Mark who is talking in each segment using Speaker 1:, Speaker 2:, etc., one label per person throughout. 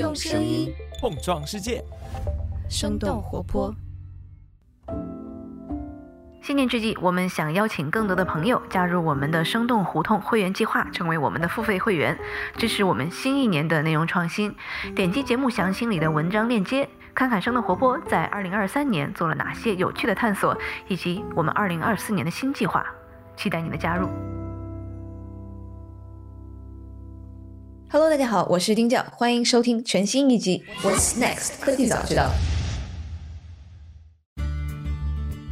Speaker 1: 用声音
Speaker 2: 碰撞世界，
Speaker 1: 生动活泼。
Speaker 3: 新年之际，我们想邀请更多的朋友加入我们的生动胡同会员计划，成为我们的付费会员，支持我们新一年的内容创新。点击节目详情里的文章链接，看看生动活泼在二零二三年做了哪些有趣的探索，以及我们二零二四年的新计划。期待你的加入。
Speaker 1: Hello，大家好，我是丁教，欢迎收听全新一集 What's Next 科技早知道。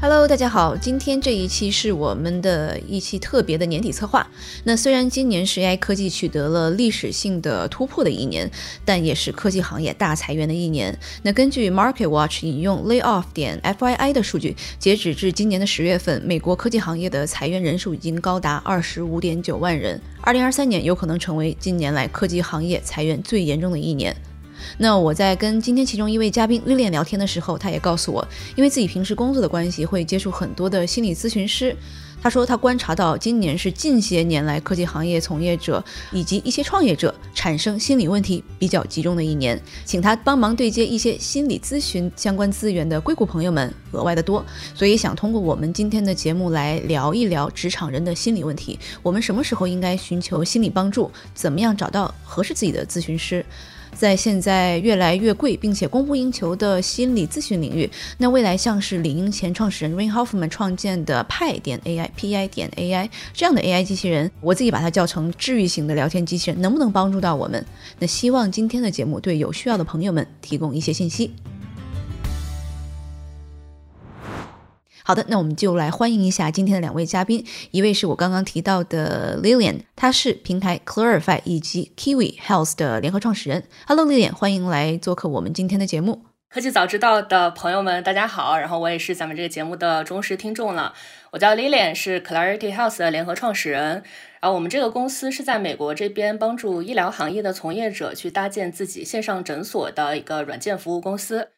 Speaker 1: Hello，大家好，今天这一期是我们的一期特别的年底策划。那虽然今年是 AI 科技取得了历史性的突破的一年，但也是科技行业大裁员的一年。那根据 Market Watch 引用 Layoff 点 FYI 的数据，截止至今年的十月份，美国科技行业的裁员人数已经高达二十五点九万人。二零二三年有可能成为近年来科技行业裁员最严重的一年。那我在跟今天其中一位嘉宾绿链聊天的时候，他也告诉我，因为自己平时工作的关系，会接触很多的心理咨询师。他说，他观察到今年是近些年来科技行业从业者以及一些创业者产生心理问题比较集中的一年，请他帮忙对接一些心理咨询相关资源的硅谷朋友们额外的多，所以想通过我们今天的节目来聊一聊职场人的心理问题，我们什么时候应该寻求心理帮助，怎么样找到合适自己的咨询师。在现在越来越贵并且供不应求的心理咨询领域，那未来像是领英前创始人 Rain Hoffman 创建的派点 AI、Pi 点 AI 这样的 AI 机器人，我自己把它叫成治愈型的聊天机器人，能不能帮助到我们？那希望今天的节目对有需要的朋友们提供一些信息。好的，那我们就来欢迎一下今天的两位嘉宾，一位是我刚刚提到的 Lilian，她是平台 Clarify 以及 Kiwi Health 的联合创始人。Hello Lilian，欢迎来做客我们今天的节目。
Speaker 4: 科技早知道的朋友们，大家好！然后我也是咱们这个节目的忠实听众了。我叫 Lilian，是 Clarity Health 的联合创始人。然后我们这个公司是在美国这边帮助医疗行业的从业者去搭建自己线上诊所的一个软件服务公司。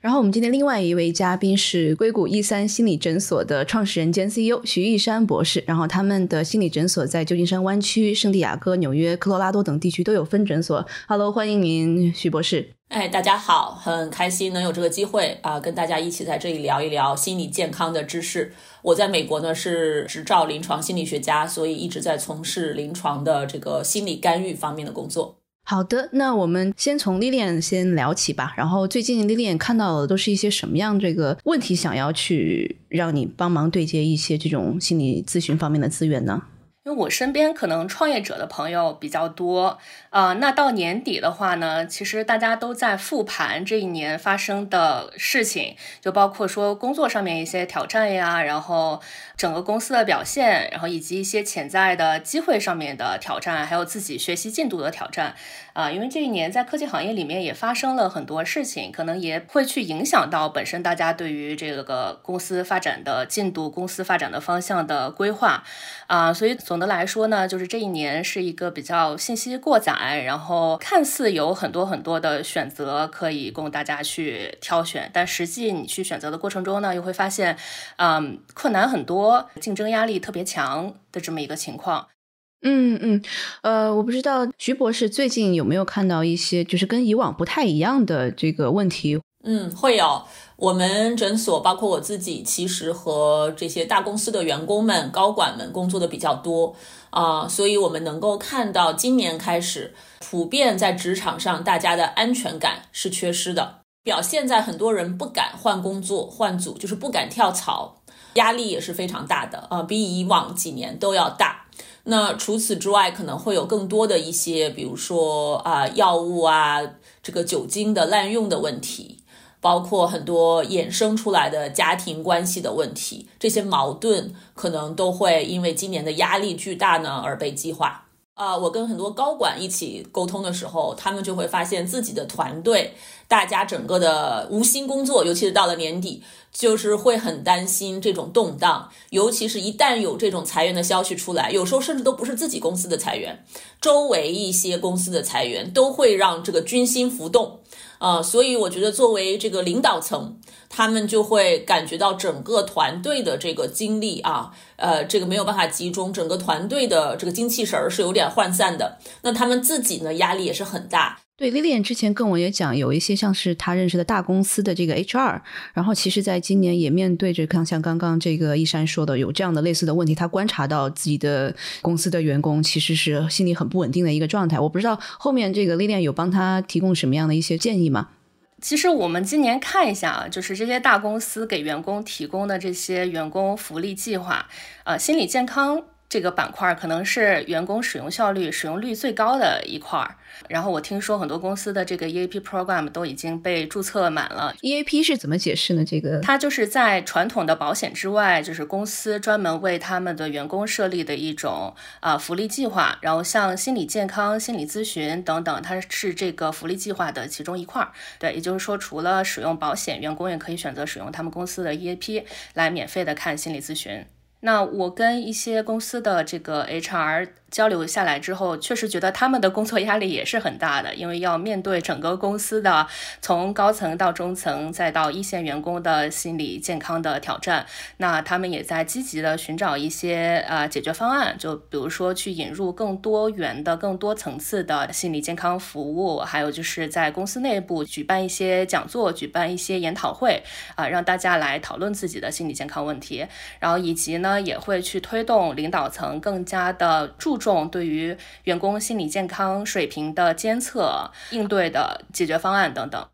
Speaker 1: 然后我们今天另外一位嘉宾是硅谷一三心理诊所的创始人兼 CEO 徐一山博士。然后他们的心理诊所在旧金山湾区、圣地亚哥、纽约、科罗拉多等地区都有分诊所。Hello，欢迎您，徐博士。
Speaker 5: 哎，大家好，很开心能有这个机会啊、跟大家一起在这里聊一聊心理健康的知识。我在美国呢是执照临床心理学家，所以一直在从事临床的这个心理干预方面的工作。
Speaker 1: 好的，那我们先从 Lilian 先聊起吧。然后最近 Lilian 看到的都是一些什么样这个问题，想要去让你帮忙对接一些这种心理咨询方面的资源呢？
Speaker 4: 因为我身边可能创业者的朋友比较多。啊、那到年底的话呢，其实大家都在复盘这一年发生的事情，就包括说工作上面一些挑战呀，然后整个公司的表现，然后以及一些潜在的机会上面的挑战，还有自己学习进度的挑战。啊、因为这一年在科技行业里面也发生了很多事情，可能也会去影响到本身大家对于这个公司发展的进度、公司发展的方向的规划啊、所以总的来说呢，就是这一年是一个比较信息过载，然后看似有很多很多的选择可以供大家去挑选，但实际你去选择的过程中呢，又会发现，嗯，困难很多，竞争压力特别强的这么一个情况。
Speaker 1: 嗯嗯，呃，我不知道徐博士最近有没有看到一些就是跟以往不太一样的这个问题？
Speaker 5: 嗯，会有。我们诊所包括我自己，其实和这些大公司的员工们、高管们工作的比较多啊、所以我们能够看到今年开始，普遍在职场上大家的安全感是缺失的，表现在很多人不敢换工作、换组，就是不敢跳槽，压力也是非常大的啊、比以往几年都要大。那除此之外，可能会有更多的一些，比如说啊、药物啊，这个酒精的滥用的问题，包括很多衍生出来的家庭关系的问题，这些矛盾可能都会因为今年的压力巨大呢而被激化。啊、我跟很多高管一起沟通的时候，他们就会发现自己的团队，大家整个的无心工作，尤其是到了年底，就是会很担心这种动荡，尤其是一旦有这种裁员的消息出来，有时候甚至都不是自己公司的裁员，周围一些公司的裁员都会让这个军心浮动。呃，所以我觉得作为这个领导层，他们就会感觉到整个团队的这个精力啊，呃，这个没有办法集中，整个团队的这个精气神儿是有点涣散的。那他们自己呢，压力也是很大。
Speaker 1: 对，Lilian 之前跟我也讲，有一些像是他认识的大公司的这个 HR，然后其实在今年也面对着像像刚刚这个一山说的有这样的类似的问题，他观察到自己的公司的员工其实是心理很不稳定的一个状态。我不知道后面这个 Lilian 有帮他提供什么样的一些建议吗？
Speaker 4: 其实我们今年看一下啊，就是这些大公司给员工提供的这些员工福利计划，呃，心理健康。这个板块可能是员工使用效率、使用率最高的一块儿。然后我听说很多公司的这个 EAP program 都已经被注册满了。
Speaker 1: EAP 是怎么解释呢？这个
Speaker 4: 它就是在传统的保险之外，就是公司专门为他们的员工设立的一种啊福利计划。然后像心理健康、心理咨询等等，它是这个福利计划的其中一块儿。对，也就是说，除了使用保险，员工也可以选择使用他们公司的 EAP 来免费的看心理咨询。那我跟一些公司的这个 HR。交流下来之后，确实觉得他们的工作压力也是很大的，因为要面对整个公司的从高层到中层再到一线员工的心理健康的挑战。那他们也在积极的寻找一些呃解决方案，就比如说去引入更多元的、更多层次的心理健康服务，还有就是在公司内部举办一些讲座、举办一些研讨会啊，让大家来讨论自己的心理健康问题。然后以及呢，也会去推动领导层更加的注。重对于员工心理健康水平的监测、应对的解决方案等等。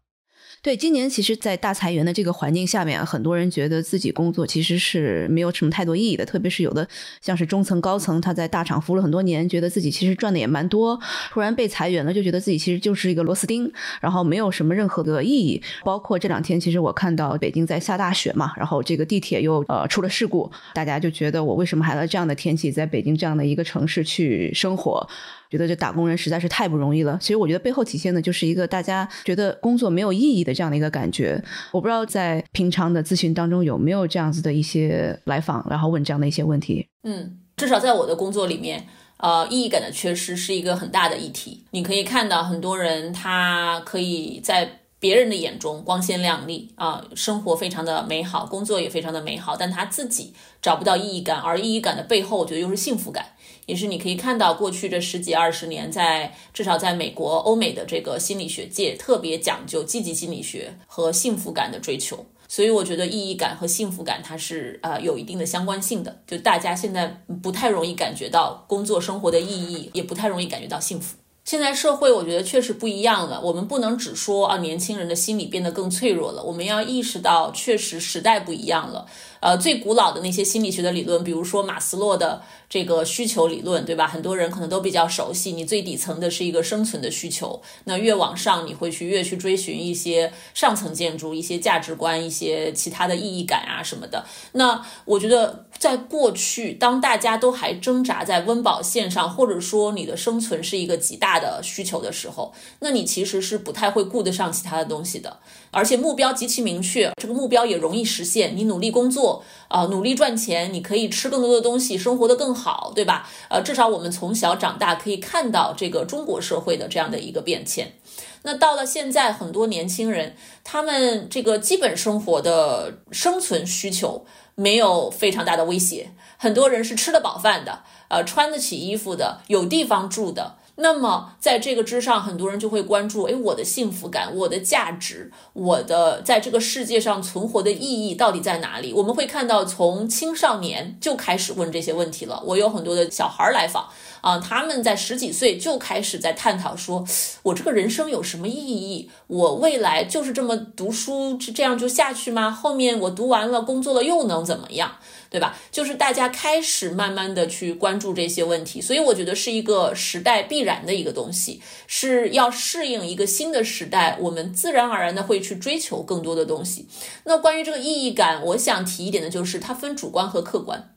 Speaker 1: 对，今年其实，在大裁员的这个环境下面，很多人觉得自己工作其实是没有什么太多意义的。特别是有的像是中层、高层，他在大厂服务了很多年，觉得自己其实赚的也蛮多，突然被裁员了，就觉得自己其实就是一个螺丝钉，然后没有什么任何的意义。包括这两天，其实我看到北京在下大雪嘛，然后这个地铁又呃出了事故，大家就觉得我为什么还在这样的天气，在北京这样的一个城市去生活？觉得这打工人实在是太不容易了。其实我觉得背后体现的就是一个大家觉得工作没有意义的这样的一个感觉。我不知道在平常的咨询当中有没有这样子的一些来访，然后问这样的一些问题。
Speaker 5: 嗯，至少在我的工作里面，呃，意义感的缺失是一个很大的议题。你可以看到很多人他可以在别人的眼中光鲜亮丽啊，生活非常的美好，工作也非常的美好，但他自己找不到意义感，而意义感的背后，我觉得又是幸福感。也是你可以看到，过去这十几二十年，在至少在美国、欧美的这个心理学界，特别讲究积极心理学和幸福感的追求。所以我觉得意义感和幸福感它是呃有一定的相关性的。就大家现在不太容易感觉到工作生活的意义，也不太容易感觉到幸福。现在社会我觉得确实不一样了，我们不能只说啊年轻人的心理变得更脆弱了，我们要意识到确实时代不一样了。呃，最古老的那些心理学的理论，比如说马斯洛的。这个需求理论，对吧？很多人可能都比较熟悉。你最底层的是一个生存的需求，那越往上，你会去越去追寻一些上层建筑、一些价值观、一些其他的意义感啊什么的。那我觉得，在过去，当大家都还挣扎在温饱线上，或者说你的生存是一个极大的需求的时候，那你其实是不太会顾得上其他的东西的。而且目标极其明确，这个目标也容易实现。你努力工作啊，努力赚钱，你可以吃更多的东西，生活的更好，对吧？呃，至少我们从小长大可以看到这个中国社会的这样的一个变迁。那到了现在，很多年轻人他们这个基本生活的生存需求没有非常大的威胁，很多人是吃得饱饭的，呃，穿得起衣服的，有地方住的。那么，在这个之上，很多人就会关注：哎，我的幸福感、我的价值、我的在这个世界上存活的意义到底在哪里？我们会看到，从青少年就开始问这些问题了。我有很多的小孩来访啊，他们在十几岁就开始在探讨：说我这个人生有什么意义？我未来就是这么读书这样就下去吗？后面我读完了，工作了又能怎么样？对吧？就是大家开始慢慢的去关注这些问题，所以我觉得是一个时代必然的一个东西，是要适应一个新的时代，我们自然而然的会去追求更多的东西。那关于这个意义感，我想提一点的就是，它分主观和客观。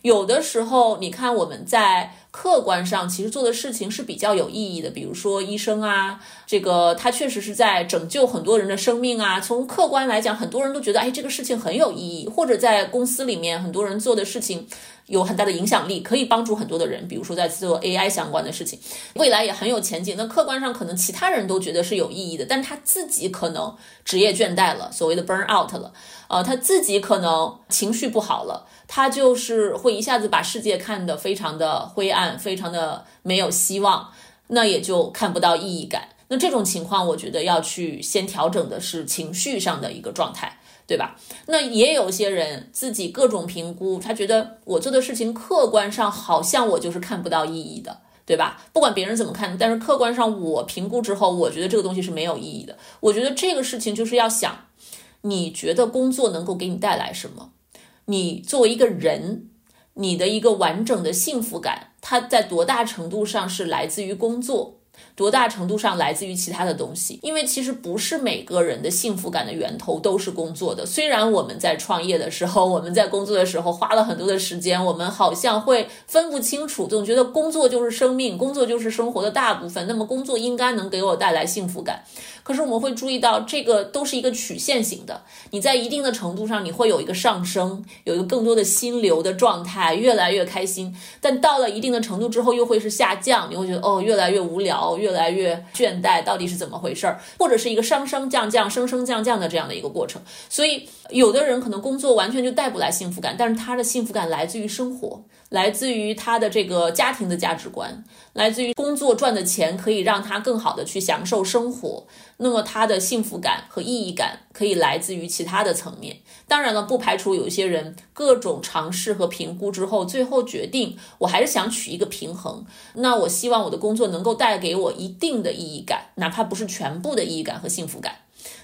Speaker 5: 有的时候，你看我们在客观上其实做的事情是比较有意义的，比如说医生啊，这个他确实是在拯救很多人的生命啊。从客观来讲，很多人都觉得，哎，这个事情很有意义。或者在公司里面，很多人做的事情有很大的影响力，可以帮助很多的人。比如说在做 AI 相关的事情，未来也很有前景。那客观上可能其他人都觉得是有意义的，但他自己可能职业倦怠了，所谓的 burn out 了，呃，他自己可能情绪不好了。他就是会一下子把世界看得非常的灰暗，非常的没有希望，那也就看不到意义感。那这种情况，我觉得要去先调整的是情绪上的一个状态，对吧？那也有些人自己各种评估，他觉得我做的事情客观上好像我就是看不到意义的。对吧？不管别人怎么看，但是客观上我评估之后，我觉得这个东西是没有意义的。我觉得这个事情就是要想，你觉得工作能够给你带来什么？你作为一个人，你的一个完整的幸福感，它在多大程度上是来自于工作？多大程度上来自于其他的东西？因为其实不是每个人的幸福感的源头都是工作的。虽然我们在创业的时候，我们在工作的时候花了很多的时间，我们好像会分不清楚，总觉得工作就是生命，工作就是生活的大部分。那么工作应该能给我带来幸福感。可是我们会注意到，这个都是一个曲线型的。你在一定的程度上，你会有一个上升，有一个更多的心流的状态，越来越开心。但到了一定的程度之后，又会是下降，你会觉得哦，越来越无聊，越来越倦怠，到底是怎么回事儿？或者是一个升升降降、升升降降的这样的一个过程。所以，有的人可能工作完全就带不来幸福感，但是他的幸福感来自于生活。来自于他的这个家庭的价值观，来自于工作赚的钱可以让他更好的去享受生活。那么他的幸福感和意义感可以来自于其他的层面。当然了，不排除有一些人各种尝试和评估之后，最后决定我还是想取一个平衡。那我希望我的工作能够带给我一定的意义感，哪怕不是全部的意义感和幸福感。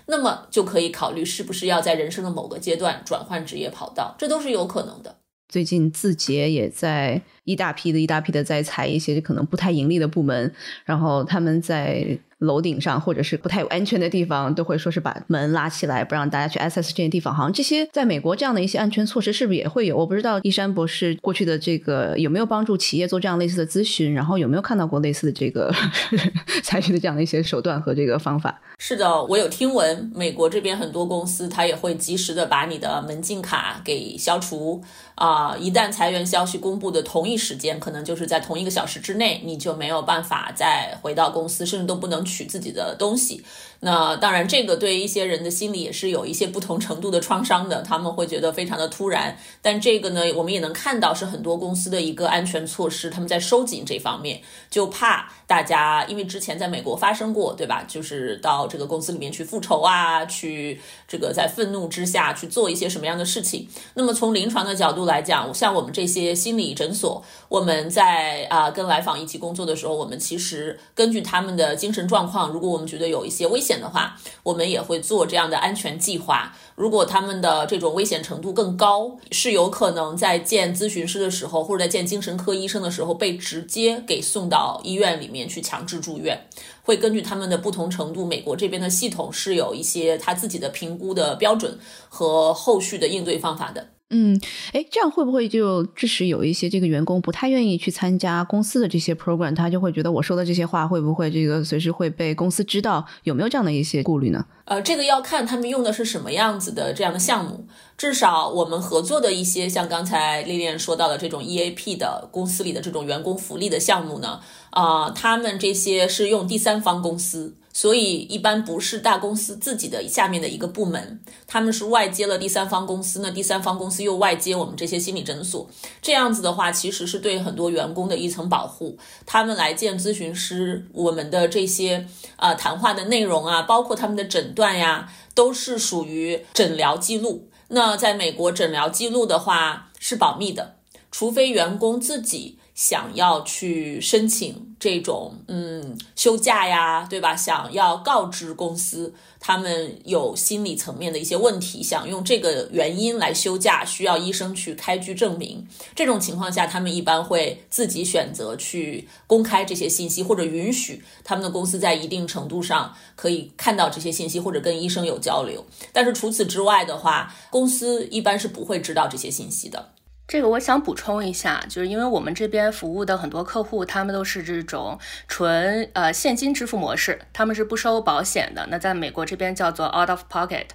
Speaker 5: 那么就可以考虑是不是要在人生的某个阶段转换职业跑道，这都是有可能的。
Speaker 1: 最近字节也在一大批的一大批的在裁一些可能不太盈利的部门，然后他们在。楼顶上或者是不太有安全的地方，都会说是把门拉起来，不让大家去 access 这些地方。好像这些在美国这样的一些安全措施是不是也会有？我不知道一山博士过去的这个有没有帮助企业做这样类似的咨询，然后有没有看到过类似的这个 采取的这样的一些手段和这个方法？
Speaker 5: 是的，我有听闻美国这边很多公司，它也会及时的把你的门禁卡给消除。啊，一旦裁员消息公布的同一时间，可能就是在同一个小时之内，你就没有办法再回到公司，甚至都不能取自己的东西。那当然，这个对一些人的心理也是有一些不同程度的创伤的，他们会觉得非常的突然。但这个呢，我们也能看到是很多公司的一个安全措施，他们在收紧这方面，就怕大家因为之前在美国发生过，对吧？就是到这个公司里面去复仇啊，去这个在愤怒之下去做一些什么样的事情。那么从临床的角度来讲，像我们这些心理诊所，我们在啊跟来访一起工作的时候，我们其实根据他们的精神状况，如果我们觉得有一些危险。险的话，我们也会做这样的安全计划。如果他们的这种危险程度更高，是有可能在见咨询师的时候，或者在见精神科医生的时候，被直接给送到医院里面去强制住院。会根据他们的不同程度，美国这边的系统是有一些他自己的评估的标准和后续的应对方法的。
Speaker 1: 嗯，哎，这样会不会就致使有一些这个员工不太愿意去参加公司的这些 program？他就会觉得我说的这些话会不会这个随时会被公司知道？有没有这样的一些顾虑呢？
Speaker 5: 呃，这个要看他们用的是什么样子的这样的项目。至少我们合作的一些像刚才丽丽说到的这种 EAP 的公司里的这种员工福利的项目呢，啊，他们这些是用第三方公司。所以一般不是大公司自己的下面的一个部门，他们是外接了第三方公司，那第三方公司又外接我们这些心理诊所，这样子的话，其实是对很多员工的一层保护。他们来见咨询师，我们的这些啊谈话的内容啊，包括他们的诊断呀，都是属于诊疗记录。那在美国，诊疗记录的话是保密的，除非员工自己。想要去申请这种嗯休假呀，对吧？想要告知公司他们有心理层面的一些问题，想用这个原因来休假，需要医生去开具证明。这种情况下，他们一般会自己选择去公开这些信息，或者允许他们的公司在一定程度上可以看到这些信息，或者跟医生有交流。但是除此之外的话，公司一般是不会知道这些信息的。
Speaker 4: 这个我想补充一下，就是因为我们这边服务的很多客户，他们都是这种纯呃现金支付模式，他们是不收保险的。那在美国这边叫做 out of pocket。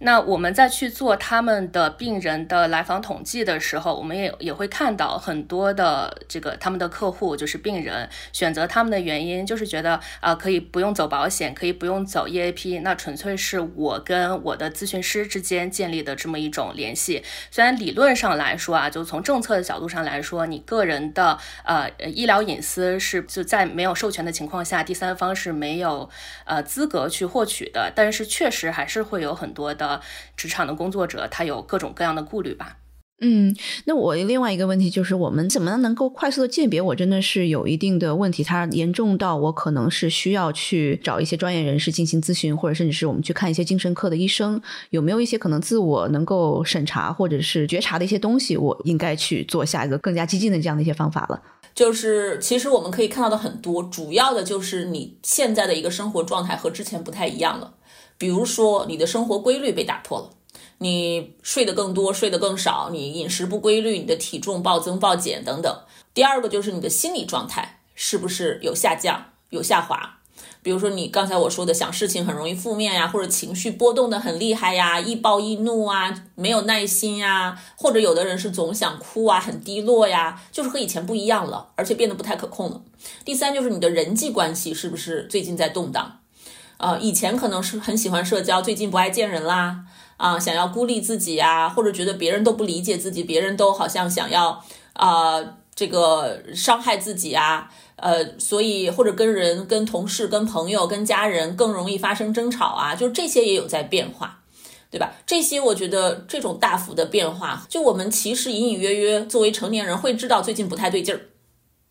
Speaker 4: 那我们在去做他们的病人的来访统计的时候，我们也也会看到很多的这个他们的客户就是病人选择他们的原因，就是觉得啊可以不用走保险，可以不用走 EAP，那纯粹是我跟我的咨询师之间建立的这么一种联系。虽然理论上来说啊，就从政策的角度上来说，你个人的呃医疗隐私是就在没有授权的情况下，第三方是没有呃资格去获取的，但是确实还是会有很多的。的职场的工作者，他有各种各样的顾虑吧。
Speaker 1: 嗯，那我另外一个问题就是，我们怎么能够快速的鉴别我真的是有一定的问题，它严重到我可能是需要去找一些专业人士进行咨询，或者甚至是我们去看一些精神科的医生，有没有一些可能自我能够审查或者是觉察的一些东西，我应该去做下一个更加激进的这样的一些方法了。
Speaker 5: 就是其实我们可以看到的很多，主要的就是你现在的一个生活状态和之前不太一样了。比如说，你的生活规律被打破了，你睡得更多，睡得更少，你饮食不规律，你的体重暴增暴减等等。第二个就是你的心理状态是不是有下降、有下滑？比如说你刚才我说的，想事情很容易负面呀，或者情绪波动的很厉害呀，易暴易怒啊，没有耐心呀，或者有的人是总想哭啊，很低落呀，就是和以前不一样了，而且变得不太可控了。第三就是你的人际关系是不是最近在动荡？呃，以前可能是很喜欢社交，最近不爱见人啦，啊，想要孤立自己呀，或者觉得别人都不理解自己，别人都好像想要啊这个伤害自己啊，呃，所以或者跟人、跟同事、跟朋友、跟家人更容易发生争吵啊，就这些也有在变化，对吧？这些我觉得这种大幅的变化，就我们其实隐隐约约作为成年人会知道最近不太对劲儿。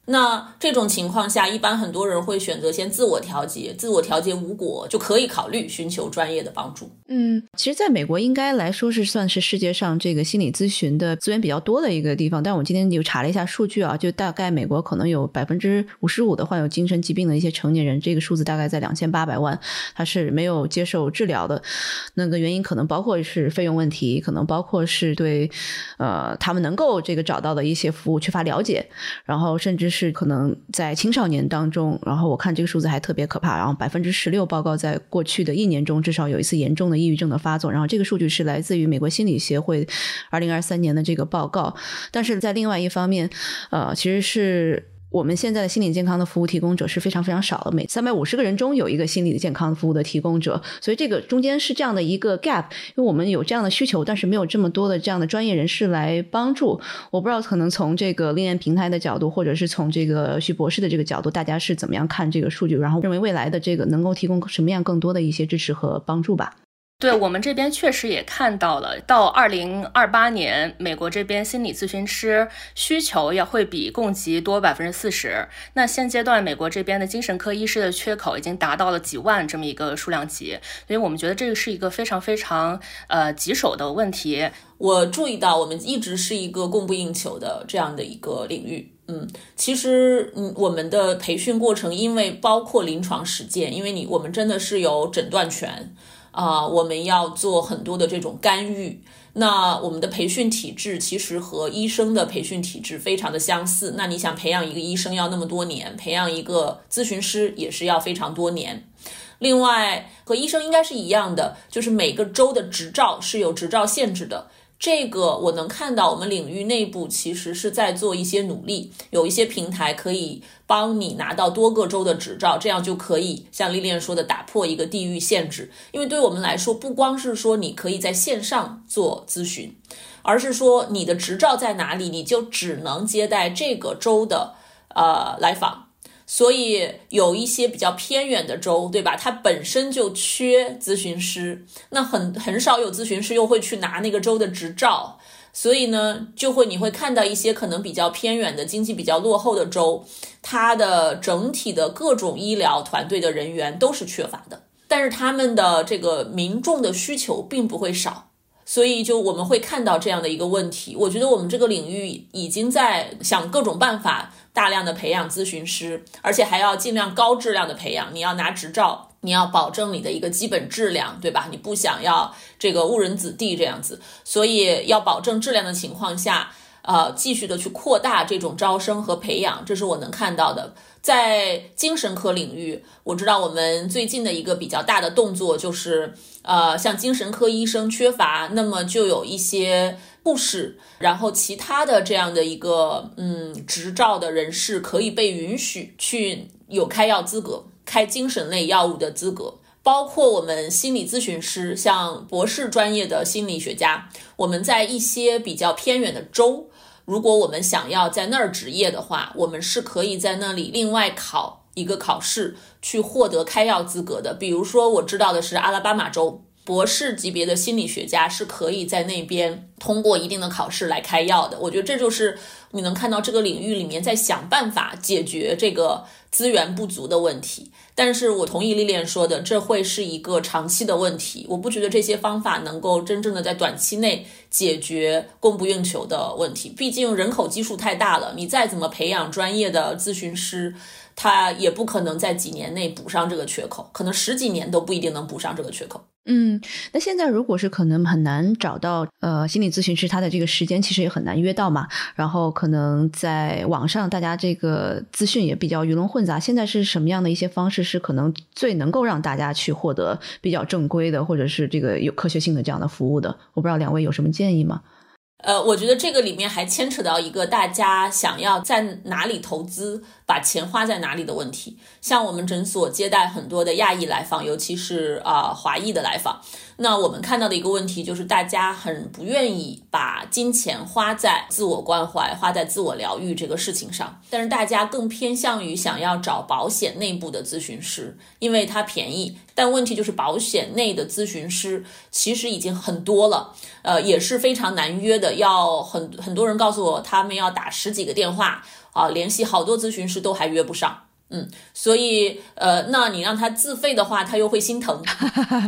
Speaker 5: 那这种情况下，一般很多人会选择先自我调节，自我调节无果，就可以考虑寻求专业的帮助。
Speaker 1: 嗯，其实，在美国应该来说是算是世界上这个心理咨询的资源比较多的一个地方。但我今天就查了一下数据啊，就大概美国可能有百分之五十五的患有精神疾病的一些成年人，这个数字大概在两千八百万，他是没有接受治疗的。那个原因可能包括是费用问题，可能包括是对呃他们能够这个找到的一些服务缺乏了解，然后甚至。是可能在青少年当中，然后我看这个数字还特别可怕，然后百分之十六报告在过去的一年中至少有一次严重的抑郁症的发作，然后这个数据是来自于美国心理协会二零二三年的这个报告，但是在另外一方面，呃，其实是。我们现在的心理健康的服务提供者是非常非常少的，每三百五十个人中有一个心理健康服务的提供者，所以这个中间是这样的一个 gap，因为我们有这样的需求，但是没有这么多的这样的专业人士来帮助。我不知道可能从这个恋爱平台的角度，或者是从这个徐博士的这个角度，大家是怎么样看这个数据，然后认为未来的这个能够提供什么样更多的一些支持和帮助吧。
Speaker 4: 对我们这边确实也看到了，到二零二八年，美国这边心理咨询师需求要会比供给多百分之四十。那现阶段美国这边的精神科医师的缺口已经达到了几万这么一个数量级，所以我们觉得这个是一个非常非常呃棘手的问题。
Speaker 5: 我注意到，我们一直是一个供不应求的这样的一个领域。嗯，其实嗯，我们的培训过程因为包括临床实践，因为你我们真的是有诊断权。啊，我们要做很多的这种干预。那我们的培训体制其实和医生的培训体制非常的相似。那你想培养一个医生要那么多年，培养一个咨询师也是要非常多年。另外，和医生应该是一样的，就是每个州的执照是有执照限制的。这个我能看到，我们领域内部其实是在做一些努力，有一些平台可以帮你拿到多个州的执照，这样就可以像丽丽说的打破一个地域限制。因为对我们来说，不光是说你可以在线上做咨询，而是说你的执照在哪里，你就只能接待这个州的呃来访。所以有一些比较偏远的州，对吧？它本身就缺咨询师，那很很少有咨询师又会去拿那个州的执照，所以呢，就会你会看到一些可能比较偏远的、经济比较落后的州，它的整体的各种医疗团队的人员都是缺乏的，但是他们的这个民众的需求并不会少。所以，就我们会看到这样的一个问题。我觉得我们这个领域已经在想各种办法，大量的培养咨询师，而且还要尽量高质量的培养。你要拿执照，你要保证你的一个基本质量，对吧？你不想要这个误人子弟这样子，所以要保证质量的情况下，呃，继续的去扩大这种招生和培养，这是我能看到的。在精神科领域，我知道我们最近的一个比较大的动作就是，呃，像精神科医生缺乏，那么就有一些护士，然后其他的这样的一个嗯执照的人士可以被允许去有开药资格，开精神类药物的资格。包括我们心理咨询师，像博士专业的心理学家，我们在一些比较偏远的州，如果我们想要在那儿执业的话，我们是可以在那里另外考一个考试，去获得开药资格的。比如说，我知道的是阿拉巴马州，博士级别的心理学家是可以在那边通过一定的考试来开药的。我觉得这就是你能看到这个领域里面在想办法解决这个资源不足的问题。但是我同意丽莲说的，这会是一个长期的问题。我不觉得这些方法能够真正的在短期内解决供不应求的问题。毕竟人口基数太大了，你再怎么培养专业的咨询师，他也不可能在几年内补上这个缺口，可能十几年都不一定能补上这个缺口。
Speaker 1: 嗯，那现在如果是可能很难找到呃心理咨询师，他的这个时间其实也很难约到嘛。然后可能在网上大家这个资讯也比较鱼龙混杂。现在是什么样的一些方式是可能最能够让大家去获得比较正规的或者是这个有科学性的这样的服务的？我不知道两位有什么建议吗？
Speaker 5: 呃，我觉得这个里面还牵扯到一个大家想要在哪里投资。把钱花在哪里的问题，像我们诊所接待很多的亚裔来访，尤其是啊华裔的来访，那我们看到的一个问题就是，大家很不愿意把金钱花在自我关怀、花在自我疗愈这个事情上，但是大家更偏向于想要找保险内部的咨询师，因为它便宜。但问题就是，保险内的咨询师其实已经很多了，呃，也是非常难约的，要很很多人告诉我，他们要打十几个电话。啊，联系好多咨询师都还约不上，嗯，所以呃，那你让他自费的话，他又会心疼，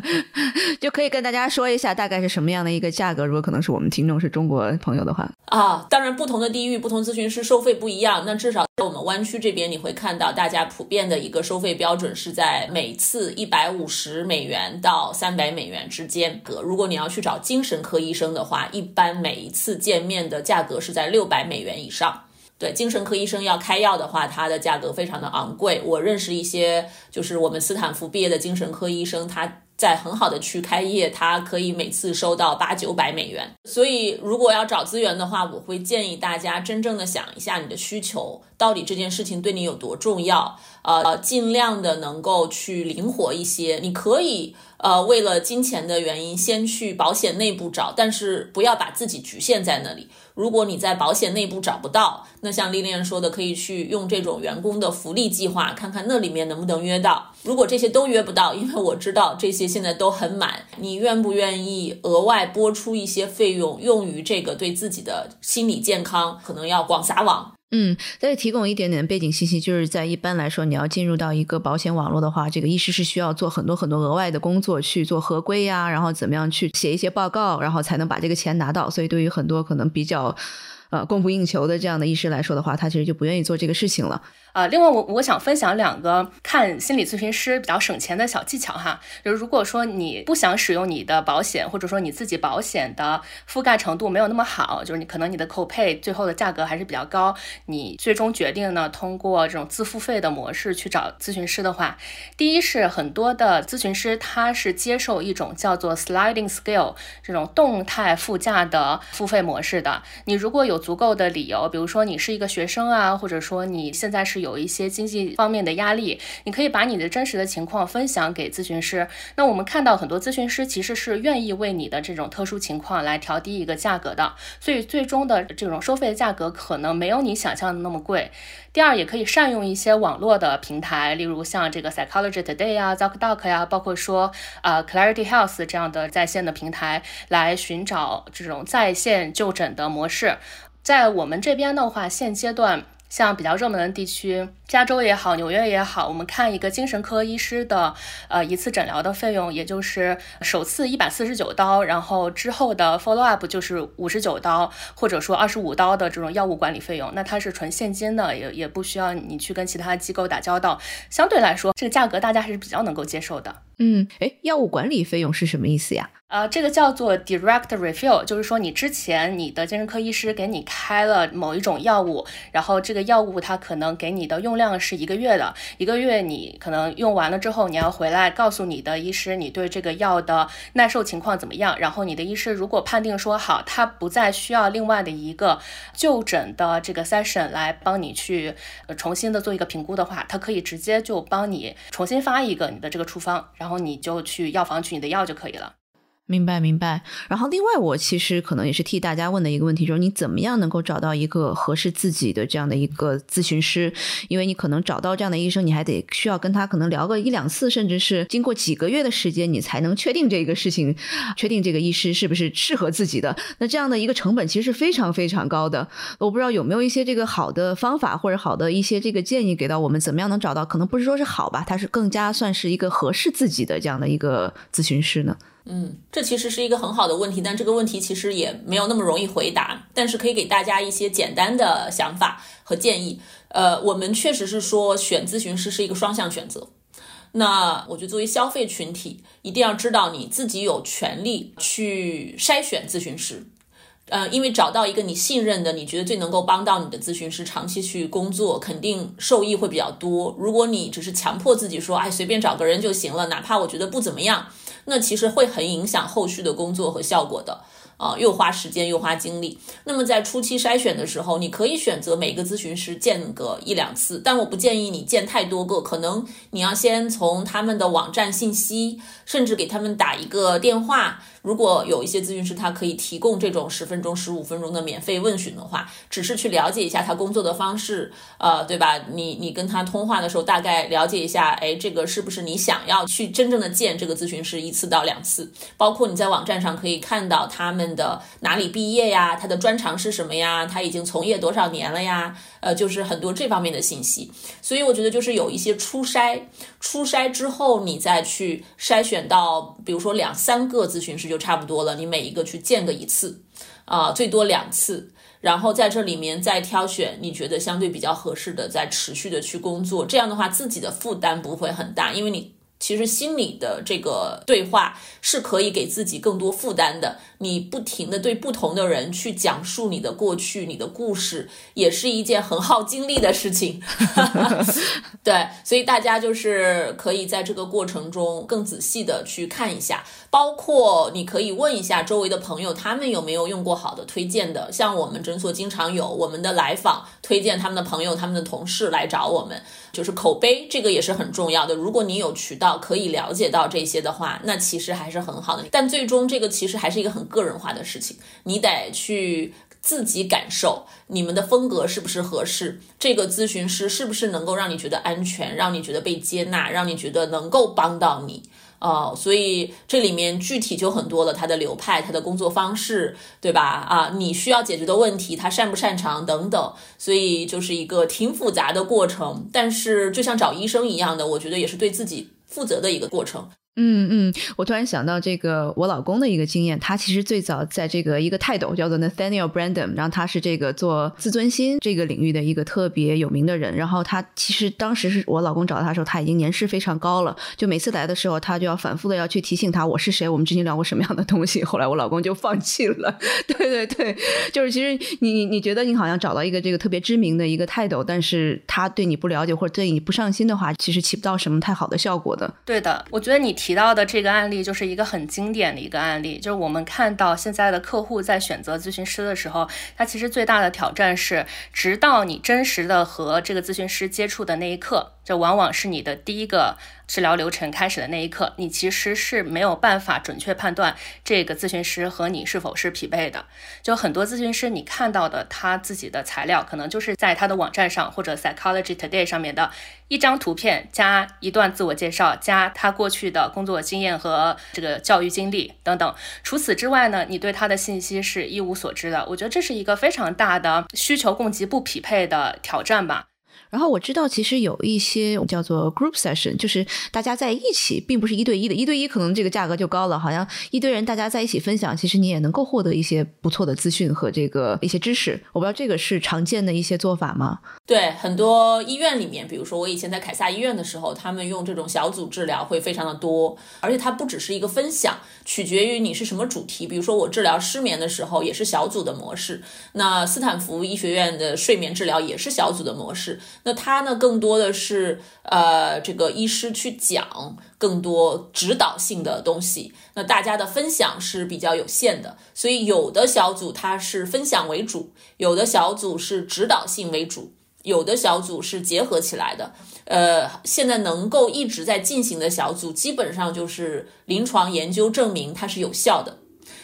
Speaker 1: 就可以跟大家说一下大概是什么样的一个价格。如果可能是我们听众是中国朋友的话，
Speaker 5: 啊，当然不同的地域、不同咨询师收费不一样。那至少在我们湾区这边，你会看到大家普遍的一个收费标准是在每次一百五十美元到三百美元之间。如果你要去找精神科医生的话，一般每一次见面的价格是在六百美元以上。对精神科医生要开药的话，它的价格非常的昂贵。我认识一些，就是我们斯坦福毕业的精神科医生，他在很好的区开业，他可以每次收到八九百美元。所以，如果要找资源的话，我会建议大家真正的想一下你的需求，到底这件事情对你有多重要。呃，尽量的能够去灵活一些。你可以呃，为了金钱的原因，先去保险内部找，但是不要把自己局限在那里。如果你在保险内部找不到，那像丽丽说的，可以去用这种员工的福利计划，看看那里面能不能约到。如果这些都约不到，因为我知道这些现在都很满，你愿不愿意额外拨出一些费用，用于这个对自己的心理健康，可能要广撒网。
Speaker 1: 嗯，再提供一点点背景信息，就是在一般来说，你要进入到一个保险网络的话，这个医师是需要做很多很多额外的工作，去做合规呀，然后怎么样去写一些报告，然后才能把这个钱拿到。所以，对于很多可能比较呃供不应求的这样的医师来说的话，他其实就不愿意做这个事情了。
Speaker 4: 呃，另外我我想分享两个看心理咨询师比较省钱的小技巧哈，就是如果说你不想使用你的保险，或者说你自己保险的覆盖程度没有那么好，就是你可能你的扣配最后的价格还是比较高，你最终决定呢通过这种自付费的模式去找咨询师的话，第一是很多的咨询师他是接受一种叫做 sliding scale 这种动态附加的付费模式的，你如果有有足够的理由，比如说你是一个学生啊，或者说你现在是。有一些经济方面的压力，你可以把你的真实的情况分享给咨询师。那我们看到很多咨询师其实是愿意为你的这种特殊情况来调低一个价格的，所以最终的这种收费的价格可能没有你想象的那么贵。第二，也可以善用一些网络的平台，例如像这个 Psychology Today 呀、ZocDoc 呀，包括说呃 Clarity Health 这样的在线的平台，来寻找这种在线就诊的模式。在我们这边的话，现阶段。像比较热门的地区，加州也好，纽约也好，我们看一个精神科医师的呃一次诊疗的费用，也就是首次一百四十九刀，然后之后的 follow up 就是五十九刀，或者说二十五刀的这种药物管理费用，那它是纯现金的，也也不需要你去跟其他机构打交道，相对来说这个价格大家还是比较能够接受的。
Speaker 1: 嗯，哎，药物管理费用是什么意思呀？
Speaker 4: 呃，这个叫做 direct refill，就是说你之前你的精神科医师给你开了某一种药物，然后这个药物它可能给你的用量是一个月的，一个月你可能用完了之后，你要回来告诉你的医师你对这个药的耐受情况怎么样，然后你的医师如果判定说好，他不再需要另外的一个就诊的这个 session 来帮你去呃重新的做一个评估的话，他可以直接就帮你重新发一个你的这个处方，然然后你就去药房取你的药就可以了。
Speaker 1: 明白明白，然后另外我其实可能也是替大家问的一个问题，就是你怎么样能够找到一个合适自己的这样的一个咨询师？因为你可能找到这样的医生，你还得需要跟他可能聊个一两次，甚至是经过几个月的时间，你才能确定这个事情，确定这个医师是不是适合自己的。那这样的一个成本其实是非常非常高的。我不知道有没有一些这个好的方法或者好的一些这个建议给到我们，怎么样能找到？可能不是说是好吧，它是更加算是一个合适自己的这样的一个咨询师呢？
Speaker 5: 嗯，这其实是一个很好的问题，但这个问题其实也没有那么容易回答。但是可以给大家一些简单的想法和建议。呃，我们确实是说选咨询师是一个双向选择。那我觉得作为消费群体，一定要知道你自己有权利去筛选咨询师。呃，因为找到一个你信任的、你觉得最能够帮到你的咨询师，长期去工作，肯定受益会比较多。如果你只是强迫自己说，哎，随便找个人就行了，哪怕我觉得不怎么样。那其实会很影响后续的工作和效果的。啊，又花时间又花精力。那么在初期筛选的时候，你可以选择每个咨询师见个一两次，但我不建议你见太多个。可能你要先从他们的网站信息，甚至给他们打一个电话。如果有一些咨询师他可以提供这种十分钟、十五分钟的免费问询的话，只是去了解一下他工作的方式，呃，对吧？你你跟他通话的时候，大概了解一下，哎，这个是不是你想要去真正的见这个咨询师一次到两次？包括你在网站上可以看到他们。的哪里毕业呀？他的专长是什么呀？他已经从业多少年了呀？呃，就是很多这方面的信息。所以我觉得就是有一些初筛，初筛之后你再去筛选到，比如说两三个咨询师就差不多了。你每一个去见个一次，啊，最多两次，然后在这里面再挑选你觉得相对比较合适的，再持续的去工作。这样的话，自己的负担不会很大，因为你。其实心理的这个对话是可以给自己更多负担的。你不停的对不同的人去讲述你的过去、你的故事，也是一件很耗精力的事情。对，所以大家就是可以在这个过程中更仔细的去看一下，包括你可以问一下周围的朋友，他们有没有用过好的推荐的。像我们诊所经常有我们的来访推荐他们的朋友、他们的同事来找我们。就是口碑，这个也是很重要的。如果你有渠道可以了解到这些的话，那其实还是很好的。但最终这个其实还是一个很个人化的事情，你得去自己感受你们的风格是不是合适，这个咨询师是不是能够让你觉得安全，让你觉得被接纳，让你觉得能够帮到你。哦，所以这里面具体就很多了，他的流派、他的工作方式，对吧？啊，你需要解决的问题，他擅不擅长等等，所以就是一个挺复杂的过程。但是就像找医生一样的，我觉得也是对自己负责的一个过程。
Speaker 1: 嗯嗯，我突然想到这个我老公的一个经验，他其实最早在这个一个泰斗叫做 Nathaniel Brandon，然后他是这个做自尊心这个领域的一个特别有名的人。然后他其实当时是我老公找他的时候，他已经年事非常高了，就每次来的时候，他就要反复的要去提醒他我是谁，我们之前聊过什么样的东西。后来我老公就放弃了。对对对，就是其实你你你觉得你好像找到一个这个特别知名的一个泰斗，但是他对你不了解或者对你不上心的话，其实起不到什么太好的效果的。
Speaker 4: 对的，我觉得你。提到的这个案例就是一个很经典的一个案例，就是我们看到现在的客户在选择咨询师的时候，他其实最大的挑战是，直到你真实的和这个咨询师接触的那一刻，这往往是你的第一个。治疗流程开始的那一刻，你其实是没有办法准确判断这个咨询师和你是否是匹配的。就很多咨询师，你看到的他自己的材料，可能就是在他的网站上或者 Psychology Today 上面的一张图片加一段自我介绍，加他过去的工作经验和这个教育经历等等。除此之外呢，你对他的信息是一无所知的。我觉得这是一个非常大的需求供给不匹配的挑战吧。
Speaker 1: 然后我知道，其实有一些叫做 group session，就是大家在一起，并不是一对一的，一对一可能这个价格就高了。好像一堆人大家在一起分享，其实你也能够获得一些不错的资讯和这个一些知识。我不知道这个是常见的一些做法吗？
Speaker 5: 对，很多医院里面，比如说我以前在凯撒医院的时候，他们用这种小组治疗会非常的多，而且它不只是一个分享，取决于你是什么主题。比如说我治疗失眠的时候，也是小组的模式。那斯坦福医学院的睡眠治疗也是小组的模式。那它呢，更多的是呃，这个医师去讲更多指导性的东西。那大家的分享是比较有限的，所以有的小组它是分享为主，有的小组是指导性为主，有的小组是结合起来的。呃，现在能够一直在进行的小组，基本上就是临床研究证明它是有效的。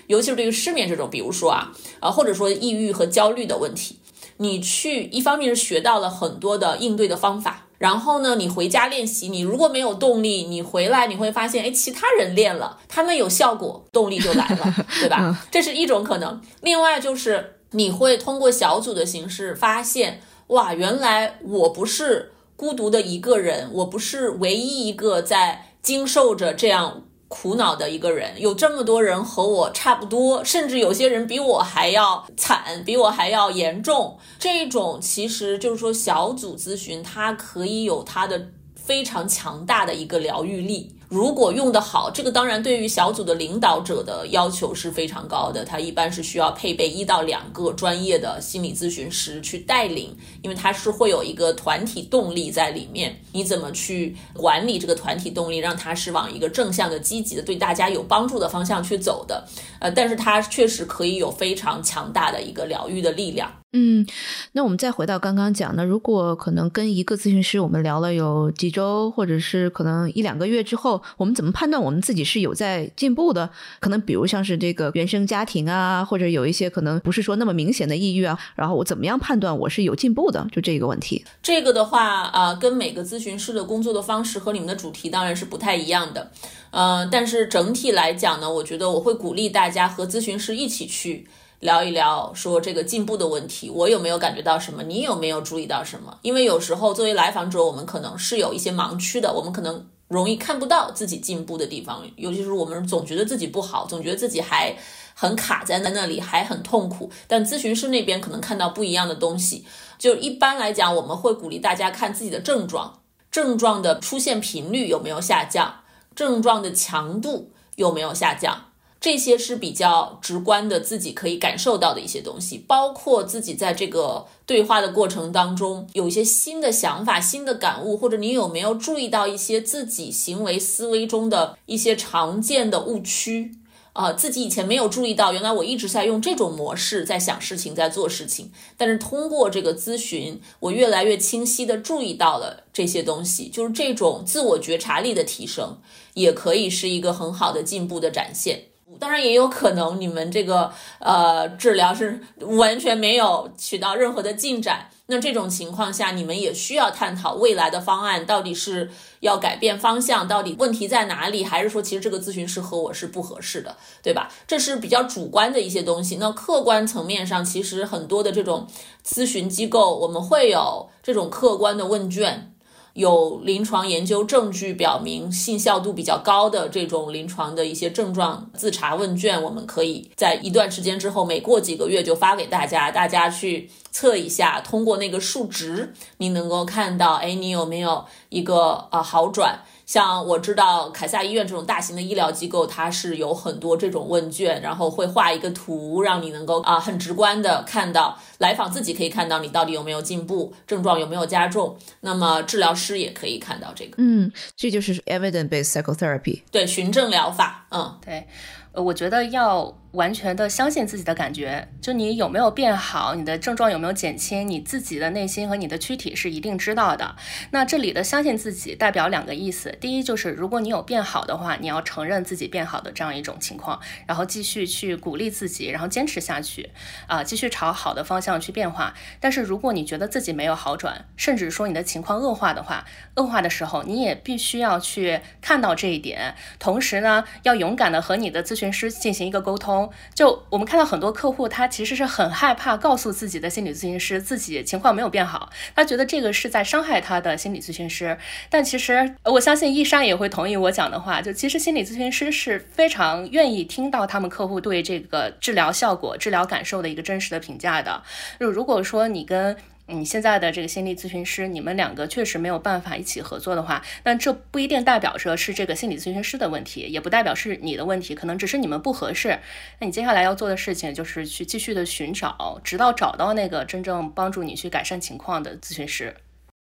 Speaker 5: 尤其是对于失眠这种，比如说啊，啊，或者说抑郁和焦虑的问题，你去一方面是学到了很多的应对的方法，然后呢，你回家练习，你如果没有动力，你回来你会发现，哎，其他人练了，他们有效果，动力就来了，对吧？这是一种可能。另外就是你会通过小组的形式发现，哇，原来我不是孤独的一个人，我不是唯一一个在经受着这样。苦恼的一个人，有这么多人和我差不多，甚至有些人比我还要惨，比我还要严重。这种其实就是说，小组咨询它可以有它的非常强大的一个疗愈力。如果用得好，这个当然对于小组的领导者的要求是非常高的。他一般是需要配备一到两个专业的心理咨询师去带领，因为他是会有一个团体动力在里面。你怎么去管理这个团体动力，让它是往一个正向的、积极的、对大家有帮助的方向去走的？呃，但是它确实可以有非常强大的一个疗愈的力量。
Speaker 1: 嗯，那我们再回到刚刚讲的，如果可能跟一个咨询师我们聊了有几周，或者是可能一两个月之后，我们怎么判断我们自己是有在进步的？可能比如像是这个原生家庭啊，或者有一些可能不是说那么明显的抑郁啊，然后我怎么样判断我是有进步的？就这个问题。
Speaker 5: 这个的话啊，跟每个咨询师的工作的方式和你们的主题当然是不太一样的。嗯，但是整体来讲呢，我觉得我会鼓励大家和咨询师一起去。聊一聊，说这个进步的问题，我有没有感觉到什么？你有没有注意到什么？因为有时候作为来访者，我们可能是有一些盲区的，我们可能容易看不到自己进步的地方，尤其是我们总觉得自己不好，总觉得自己还很卡在在那里，还很痛苦。但咨询师那边可能看到不一样的东西。就一般来讲，我们会鼓励大家看自己的症状，症状的出现频率有没有下降，症状的强度有没有下降。这些是比较直观的，自己可以感受到的一些东西，包括自己在这个对话的过程当中有一些新的想法、新的感悟，或者你有没有注意到一些自己行为思维中的一些常见的误区啊？自己以前没有注意到，原来我一直在用这种模式在想事情、在做事情，但是通过这个咨询，我越来越清晰的注意到了这些东西，就是这种自我觉察力的提升，也可以是一个很好的进步的展现。当然也有可能，你们这个呃治疗是完全没有取到任何的进展。那这种情况下，你们也需要探讨未来的方案到底是要改变方向，到底问题在哪里，还是说其实这个咨询师和我是不合适的，对吧？这是比较主观的一些东西。那客观层面上，其实很多的这种咨询机构，我们会有这种客观的问卷。有临床研究证据表明信效度比较高的这种临床的一些症状自查问卷，我们可以在一段时间之后，每过几个月就发给大家，大家去测一下。通过那个数值，你能够看到，哎，你有没有一个啊好转？像我知道凯撒医院这种大型的医疗机构，它是有很多这种问卷，然后会画一个图，让你能够啊很直观的看到来访自己可以看到你到底有没有进步，症状有没有加重。那么治疗师也可以看到这个。
Speaker 1: 嗯，这就是 evidence-based psychotherapy，
Speaker 5: 对循证疗法。
Speaker 4: 嗯，对，呃，我觉得要。完全的相信自己的感觉，就你有没有变好，你的症状有没有减轻，你自己的内心和你的躯体是一定知道的。那这里的相信自己代表两个意思，第一就是如果你有变好的话，你要承认自己变好的这样一种情况，然后继续去鼓励自己，然后坚持下去，啊，继续朝好的方向去变化。但是如果你觉得自己没有好转，甚至说你的情况恶化的话，恶化的时候你也必须要去看到这一点，同时呢，要勇敢的和你的咨询师进行一个沟通。就我们看到很多客户，他其实是很害怕告诉自己的心理咨询师自己情况没有变好，他觉得这个是在伤害他的心理咨询师。但其实我相信易莎也会同意我讲的话，就其实心理咨询师是非常愿意听到他们客户对这个治疗效果、治疗感受的一个真实的评价的。就如果说你跟你现在的这个心理咨询师，你们两个确实没有办法一起合作的话，那这不一定代表着是这个心理咨询师的问题，也不代表是你的问题，可能只是你们不合适。那你接下来要做的事情就是去继续的寻找，直到找到那个真正帮助你去改善情况的咨询师。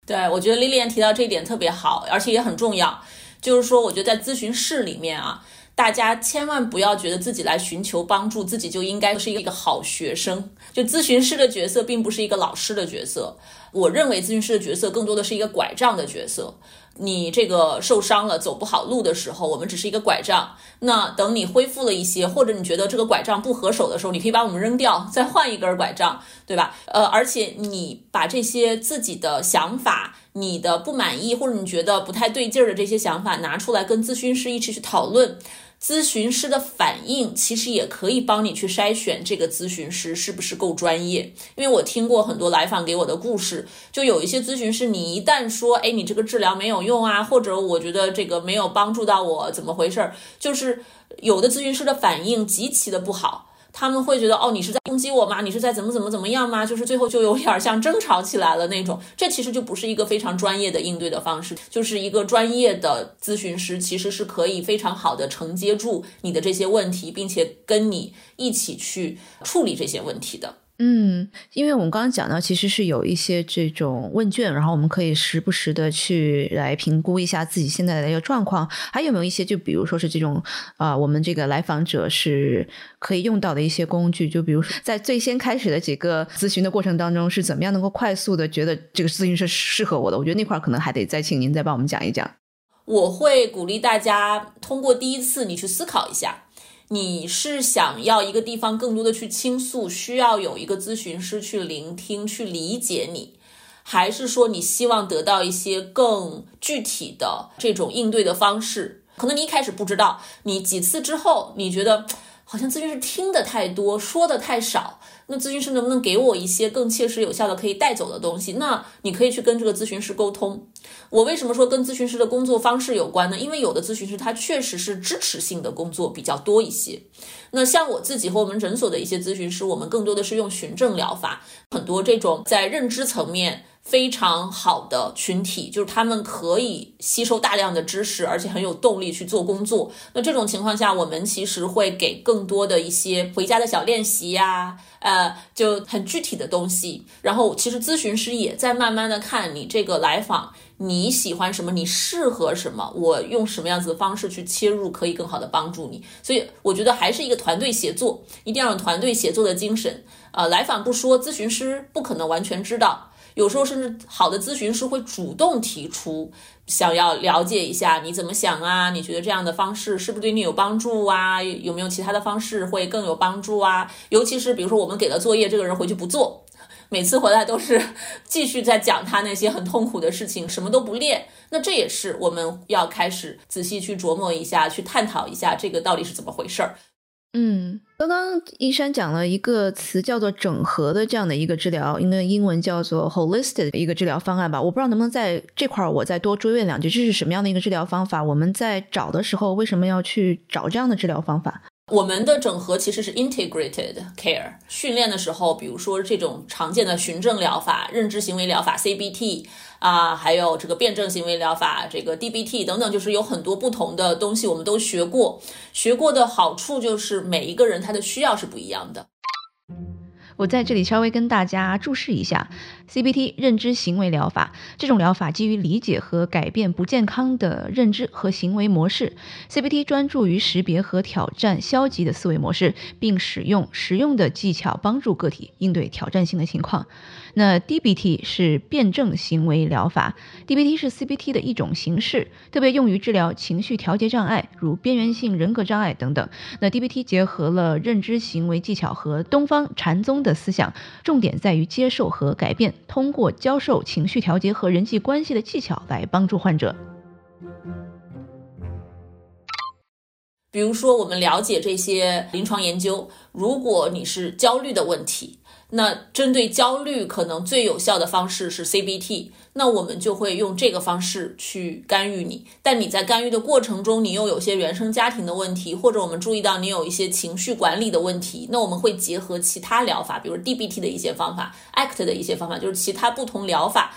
Speaker 5: 对，我觉得 Lilian 提到这一点特别好，而且也很重要，就是说，我觉得在咨询室里面啊。大家千万不要觉得自己来寻求帮助，自己就应该是一个好学生。就咨询师的角色并不是一个老师的角色，我认为咨询师的角色更多的是一个拐杖的角色。你这个受伤了，走不好路的时候，我们只是一个拐杖。那等你恢复了一些，或者你觉得这个拐杖不合手的时候，你可以把我们扔掉，再换一根拐杖，对吧？呃，而且你把这些自己的想法、你的不满意或者你觉得不太对劲儿的这些想法拿出来，跟咨询师一起去讨论。咨询师的反应其实也可以帮你去筛选这个咨询师是不是够专业，因为我听过很多来访给我的故事，就有一些咨询师，你一旦说，哎，你这个治疗没有用啊，或者我觉得这个没有帮助到我，怎么回事儿？就是有的咨询师的反应极其的不好。他们会觉得哦，你是在攻击我吗？你是在怎么怎么怎么样吗？就是最后就有点像争吵起来了那种。这其实就不是一个非常专业的应对的方式。就是一个专业的咨询师其实是可以非常好的承接住你的这些问题，并且跟你一起去处理这些问题的。
Speaker 1: 嗯，因为我们刚刚讲到，其实是有一些这种问卷，然后我们可以时不时的去来评估一下自己现在的一个状况，还有没有一些，就比如说是这种啊，我们这个来访者是可以用到的一些工具，就比如说在最先开始的几个咨询的过程当中，是怎么样能够快速的觉得这个咨询是适合我的？我觉得那块可能还得再请您再帮我们讲一讲。
Speaker 5: 我会鼓励大家通过第一次你去思考一下。你是想要一个地方更多的去倾诉，需要有一个咨询师去聆听、去理解你，还是说你希望得到一些更具体的这种应对的方式？可能你一开始不知道，你几次之后，你觉得好像咨询师听的太多，说的太少。那咨询师能不能给我一些更切实有效的可以带走的东西？那你可以去跟这个咨询师沟通。我为什么说跟咨询师的工作方式有关呢？因为有的咨询师他确实是支持性的工作比较多一些。那像我自己和我们诊所的一些咨询师，我们更多的是用循证疗法，很多这种在认知层面。非常好的群体，就是他们可以吸收大量的知识，而且很有动力去做工作。那这种情况下，我们其实会给更多的一些回家的小练习呀，呃，就很具体的东西。然后，其实咨询师也在慢慢的看你这个来访，你喜欢什么，你适合什么，我用什么样子的方式去切入，可以更好的帮助你。所以，我觉得还是一个团队协作，一定要有团队协作的精神。呃，来访不说，咨询师不可能完全知道。有时候甚至好的咨询师会主动提出，想要了解一下你怎么想啊？你觉得这样的方式是不是对你有帮助啊？有没有其他的方式会更有帮助啊？尤其是比如说我们给了作业，这个人回去不做，每次回来都是继续在讲他那些很痛苦的事情，什么都不练。那这也是我们要开始仔细去琢磨一下，去探讨一下这个到底是怎么回事儿。
Speaker 1: 嗯，刚刚一山讲了一个词叫做整合的这样的一个治疗，应该英文叫做 holistic 的一个治疗方案吧？我不知道能不能在这块儿我再多追问两句，这是什么样的一个治疗方法？我们在找的时候为什么要去找这样的治疗方法？
Speaker 5: 我们的整合其实是 integrated care。训练的时候，比如说这种常见的循证疗法、认知行为疗法 CBT 啊，还有这个辩证行为疗法这个 DBT 等等，就是有很多不同的东西，我们都学过。学过的好处就是每一个人他的需要是不一样的。
Speaker 1: 我在这里稍微跟大家注释一下，CBT 认知行为疗法这种疗法基于理解和改变不健康的认知和行为模式。CBT 专注于识别和挑战消极的思维模式，并使用实用的技巧帮助个体应对挑战性的情况。那 DBT 是辩证行为疗法，DBT 是 CBT 的一种形式，特别用于治疗情绪调节障碍，如边缘性人格障碍等等。那 DBT 结合了认知行为技巧和东方禅宗的思想，重点在于接受和改变，通过教授情绪调节和人际关系的技巧来帮助患者。
Speaker 5: 比如说，我们了解这些临床研究，如果你是焦虑的问题，那针对焦虑可能最有效的方式是 CBT，那我们就会用这个方式去干预你。但你在干预的过程中，你又有些原生家庭的问题，或者我们注意到你有一些情绪管理的问题，那我们会结合其他疗法，比如 DBT 的一些方法，ACT 的一些方法，就是其他不同疗法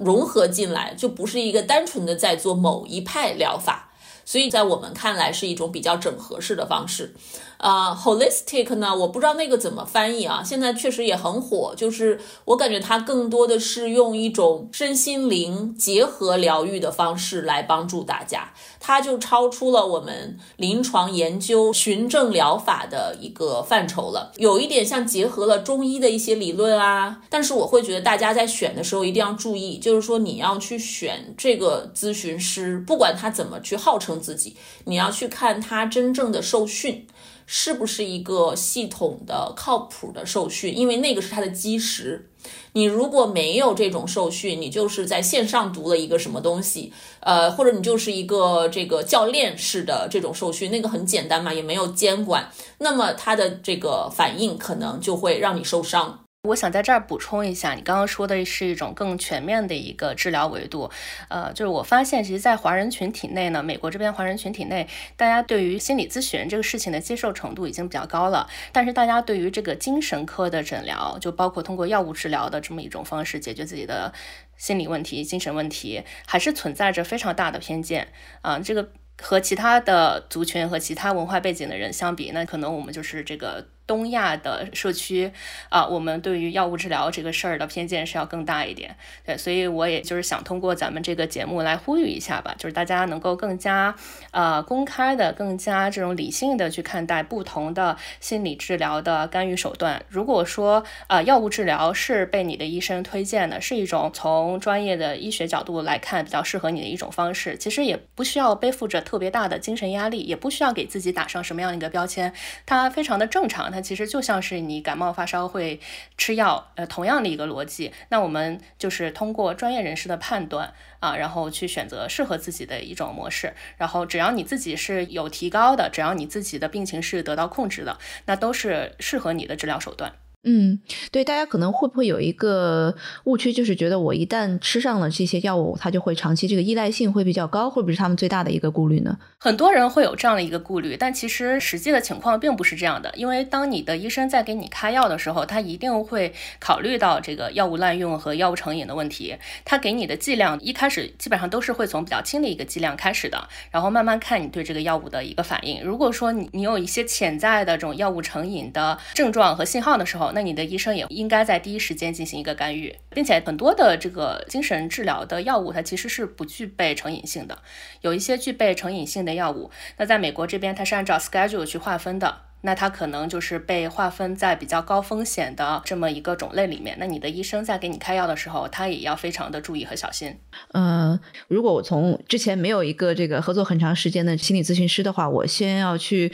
Speaker 5: 融合进来，就不是一个单纯的在做某一派疗法。所以在我们看来是一种比较整合式的方式。啊，holistic 呢？我不知道那个怎么翻译啊。现在确实也很火，就是我感觉它更多的是用一种身心灵结合疗愈的方式来帮助大家，它就超出了我们临床研究循证疗法的一个范畴了，有一点像结合了中医的一些理论啊。但是我会觉得大家在选的时候一定要注意，就是说你要去选这个咨询师，不管他怎么去号称自己，你要去看他真正的受训。是不是一个系统的、靠谱的受训？因为那个是它的基石。你如果没有这种受训，你就是在线上读了一个什么东西，呃，或者你就是一个这个教练式的这种受训，那个很简单嘛，也没有监管，那么它的这个反应可能就会让你受伤。
Speaker 4: 我想在这儿补充一下，你刚刚说的是一种更全面的一个治疗维度，呃，就是我发现，其实，在华人群体内呢，美国这边华人群体内，大家对于心理咨询这个事情的接受程度已经比较高了，但是大家对于这个精神科的诊疗，就包括通过药物治疗的这么一种方式解决自己的心理问题、精神问题，还是存在着非常大的偏见啊，这个和其他的族群和其他文化背景的人相比，那可能我们就是这个。东亚的社区啊，我们对于药物治疗这个事儿的偏见是要更大一点，对，所以我也就是想通过咱们这个节目来呼吁一下吧，就是大家能够更加呃公开的、更加这种理性的去看待不同的心理治疗的干预手段。如果说呃药物治疗是被你的医生推荐的，是一种从专业的医学角度来看比较适合你的一种方式，其实也不需要背负着特别大的精神压力，也不需要给自己打上什么样的一个标签，它非常的正常。那其实就像是你感冒发烧会吃药，呃，同样的一个逻辑。那我们就是通过专业人士的判断啊，然后去选择适合自己的一种模式。然后只要你自己是有提高的，只要你自己的病情是得到控制的，那都是适合你的治疗手段。
Speaker 1: 嗯，对，大家可能会不会有一个误区，就是觉得我一旦吃上了这些药物，它就会长期这个依赖性会比较高，会不会是他们最大的一个顾虑呢？
Speaker 4: 很多人会有这样的一个顾虑，但其实实际的情况并不是这样的。因为当你的医生在给你开药的时候，他一定会考虑到这个药物滥用和药物成瘾的问题。他给你的剂量一开始基本上都是会从比较轻的一个剂量开始的，然后慢慢看你对这个药物的一个反应。如果说你你有一些潜在的这种药物成瘾的症状和信号的时候，那你的医生也应该在第一时间进行一个干预，并且很多的这个精神治疗的药物，它其实是不具备成瘾性的。有一些具备成瘾性的药物，那在美国这边它是按照 schedule 去划分的。那它可能就是被划分在比较高风险的这么一个种类里面。那你的医生在给你开药的时候，他也要非常的注意和小心。
Speaker 1: 呃，如果我从之前没有一个这个合作很长时间的心理咨询师的话，我先要去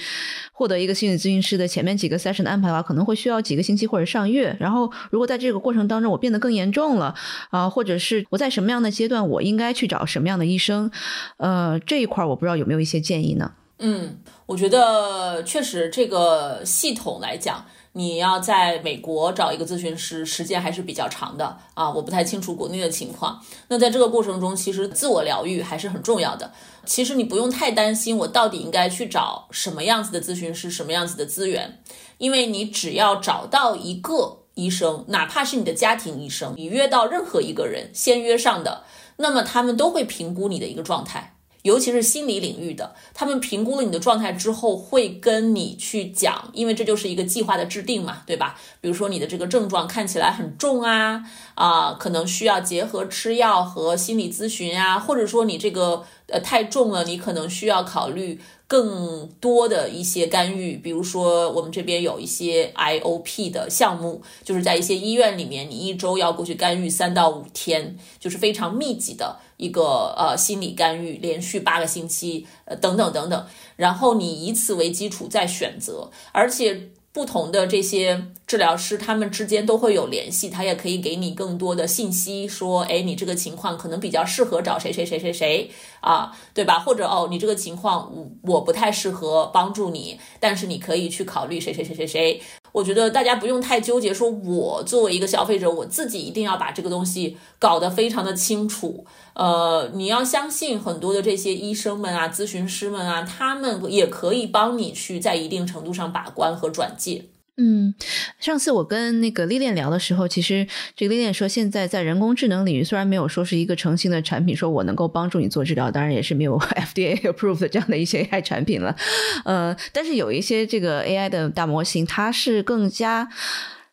Speaker 1: 获得一个心理咨询师的前面几个 session 的安排的话，可能会需要几个星期或者上月。然后，如果在这个过程当中我变得更严重了啊，或者是我在什么样的阶段，我应该去找什么样的医生？呃，这一块我不知道有没有一些建议呢？
Speaker 5: 嗯，我觉得确实这个系统来讲，你要在美国找一个咨询师，时间还是比较长的啊。我不太清楚国内的情况。那在这个过程中，其实自我疗愈还是很重要的。其实你不用太担心，我到底应该去找什么样子的咨询师，什么样子的资源，因为你只要找到一个医生，哪怕是你的家庭医生，你约到任何一个人先约上的，那么他们都会评估你的一个状态。尤其是心理领域的，他们评估了你的状态之后，会跟你去讲，因为这就是一个计划的制定嘛，对吧？比如说你的这个症状看起来很重啊，啊，可能需要结合吃药和心理咨询啊，或者说你这个呃太重了，你可能需要考虑。更多的一些干预，比如说我们这边有一些 IOP 的项目，就是在一些医院里面，你一周要过去干预三到五天，就是非常密集的一个呃心理干预，连续八个星期，呃等等等等，然后你以此为基础再选择，而且不同的这些治疗师，他们之间都会有联系，他也可以给你更多的信息，说，哎，你这个情况可能比较适合找谁谁谁谁谁啊，对吧？或者哦，你这个情况我我不太适合帮助你，但是你可以去考虑谁谁谁谁谁。我觉得大家不用太纠结，说我作为一个消费者，我自己一定要把这个东西搞得非常的清楚。呃，你要相信很多的这些医生们啊、咨询师们啊，他们也可以帮你去在一定程度上把关和转介。
Speaker 1: 嗯，上次我跟那个丽链聊的时候，其实这个丽链说，现在在人工智能领域，虽然没有说是一个成型的产品，说我能够帮助你做治疗，当然也是没有 FDA approved 这样的一些 AI 产品了。呃，但是有一些这个 AI 的大模型，它是更加。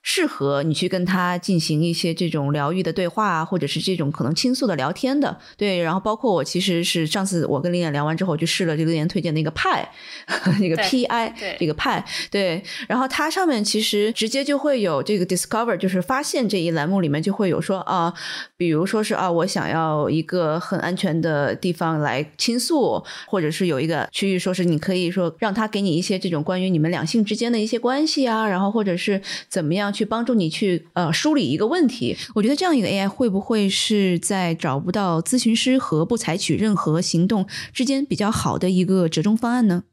Speaker 1: 适合你去跟他进行一些这种疗愈的对话啊，或者是这种可能倾诉的聊天的，对。然后包括我其实是上次我跟林燕聊完之后，我就试了这个林燕推荐那个派，那个 PI 这个派，对。然后它上面其实直接就会有这个 Discover，就是发现这一栏目里面就会有说啊，比如说是啊，我想要一个很安全的地方来倾诉，或者是有一个区域说是你可以说让他给你一些这种关于你们两性之间的一些关系啊，然后或者是怎么样。去帮助你去呃梳理一个问题，我觉得这样一个 AI 会不会是在找不到咨询师和不采取任何行动之间比较好的一个折中方案呢？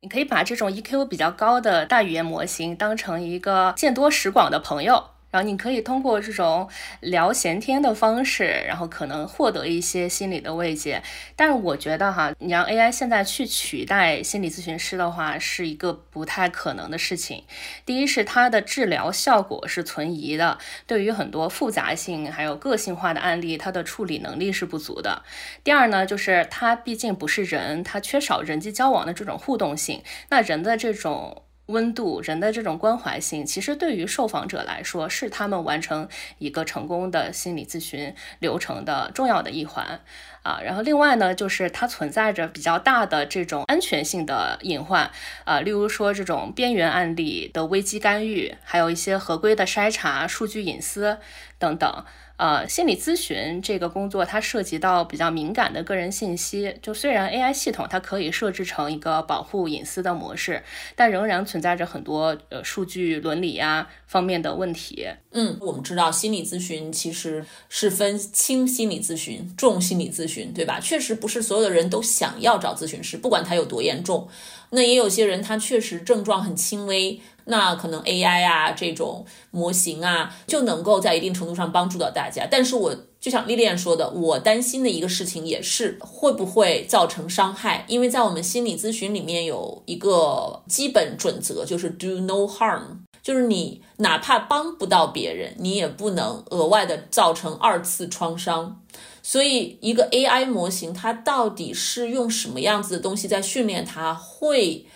Speaker 4: 你可以把这种 EQ 比较高的大语言模型当成一个见多识广的朋友。然后你可以通过这种聊闲天的方式，然后可能获得一些心理的慰藉。但是我觉得哈，你让 AI 现在去取代心理咨询师的话，是一个不太可能的事情。第一是它的治疗效果是存疑的，对于很多复杂性还有个性化的案例，它的处理能力是不足的。第二呢，就是它毕竟不是人，它缺少人际交往的这种互动性。那人的这种。温度，人的这种关怀性，其实对于受访者来说，是他们完成一个成功的心理咨询流程的重要的一环啊。然后另外呢，就是它存在着比较大的这种安全性的隐患啊，例如说这种边缘案例的危机干预，还有一些合规的筛查、数据隐私等等。呃，心理咨询这个工作，它涉及到比较敏感的个人信息。就虽然 AI 系统它可以设置成一个保护隐私的模式，但仍然存在着很多呃数据伦理呀方面的问题。
Speaker 5: 嗯，我们知道心理咨询其实是分轻心理咨询、重心理咨询，对吧？确实不是所有的人都想要找咨询师，不管他有多严重。那也有些人他确实症状很轻微。那可能 AI 啊这种模型啊就能够在一定程度上帮助到大家，但是我就像莉莉安说的，我担心的一个事情也是会不会造成伤害，因为在我们心理咨询里面有一个基本准则，就是 do no harm，就是你哪怕帮不到别人，你也不能额外的造成二次创伤。所以一个 AI 模型它到底是用什么样子的东西在训练它，会。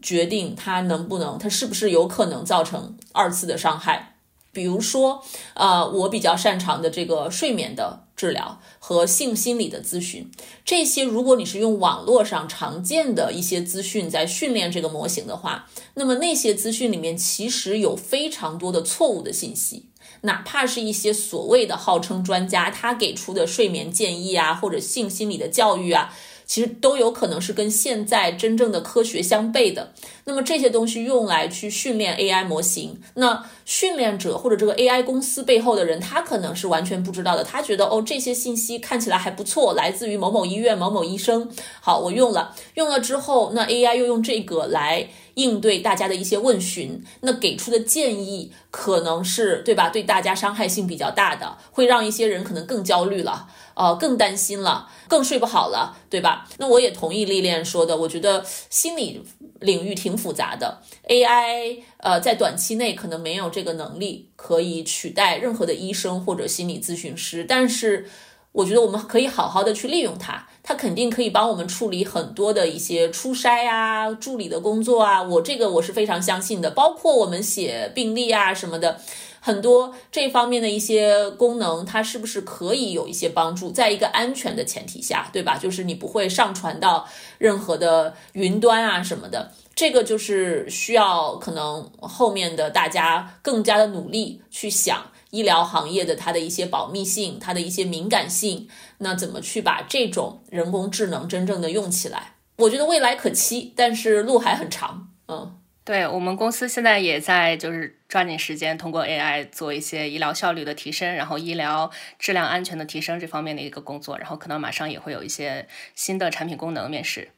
Speaker 5: 决定它能不能，它是不是有可能造成二次的伤害？比如说，呃，我比较擅长的这个睡眠的治疗和性心理的咨询，这些如果你是用网络上常见的一些资讯在训练这个模型的话，那么那些资讯里面其实有非常多的错误的信息，哪怕是一些所谓的号称专家他给出的睡眠建议啊，或者性心理的教育啊。其实都有可能是跟现在真正的科学相悖的。那么这些东西用来去训练 AI 模型，那训练者或者这个 AI 公司背后的人，他可能是完全不知道的。他觉得哦，这些信息看起来还不错，来自于某某医院某某医生。好，我用了，用了之后，那 AI 又用这个来应对大家的一些问询，那给出的建议可能是对吧？对大家伤害性比较大的，会让一些人可能更焦虑了。呃，更担心了，更睡不好了，对吧？那我也同意丽练说的，我觉得心理领域挺复杂的。AI 呃，在短期内可能没有这个能力可以取代任何的医生或者心理咨询师，但是我觉得我们可以好好的去利用它，它肯定可以帮我们处理很多的一些初筛啊、助理的工作啊。我这个我是非常相信的，包括我们写病历啊什么的。很多这方面的一些功能，它是不是可以有一些帮助？在一个安全的前提下，对吧？就是你不会上传到任何的云端啊什么的。这个就是需要可能后面的大家更加的努力去想医疗行业的它的一些保密性，它的一些敏感性，那怎么去把这种人工智能真正的用起来？我觉得未来可期，但是路还很长。嗯。
Speaker 4: 对我们公司现在也在就是抓紧时间，通过 AI 做一些医疗效率的提升，然后医疗质量安全的提升这方面的一个工作，然后可能马上也会有一些新的产品功能面世。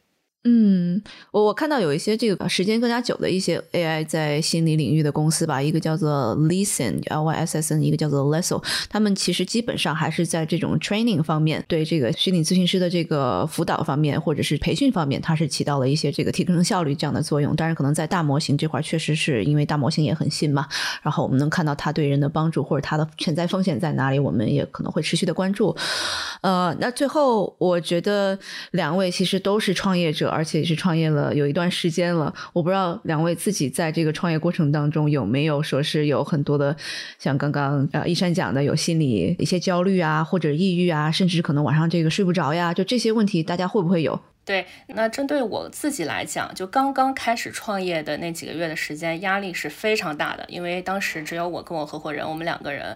Speaker 1: 嗯，我我看到有一些这个时间更加久的一些 AI 在心理领域的公司吧，一个叫做 Listen L Y S S N，一个叫做 Lesso，他们其实基本上还是在这种 training 方面，对这个心理咨询师的这个辅导方面或者是培训方面，它是起到了一些这个提升效率这样的作用。当然，可能在大模型这块，确实是因为大模型也很新嘛，然后我们能看到它对人的帮助或者它的潜在风险在哪里，我们也可能会持续的关注。呃，那最后我觉得两位其实都是创业者。而且也是创业了有一段时间了，我不知道两位自己在这个创业过程当中有没有说是有很多的，像刚刚呃一山讲的有心理一些焦虑啊，或者抑郁啊，甚至可能晚上这个睡不着呀，就这些问题大家会不会有？
Speaker 4: 对，那针对我自己来讲，就刚刚开始创业的那几个月的时间，压力是非常大的，因为当时只有我跟我合伙人，我们两个人。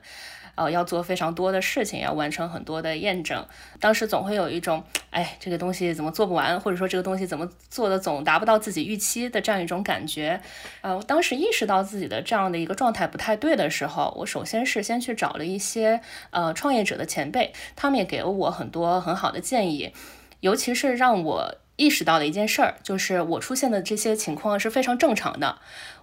Speaker 4: 呃，要做非常多的事情，要完成很多的验证。当时总会有一种，哎，这个东西怎么做不完，或者说这个东西怎么做的总达不到自己预期的这样一种感觉。呃，我当时意识到自己的这样的一个状态不太对的时候，我首先是先去找了一些呃创业者的前辈，他们也给了我很多很好的建议，尤其是让我意识到的一件事儿，就是我出现的这些情况是非常正常的。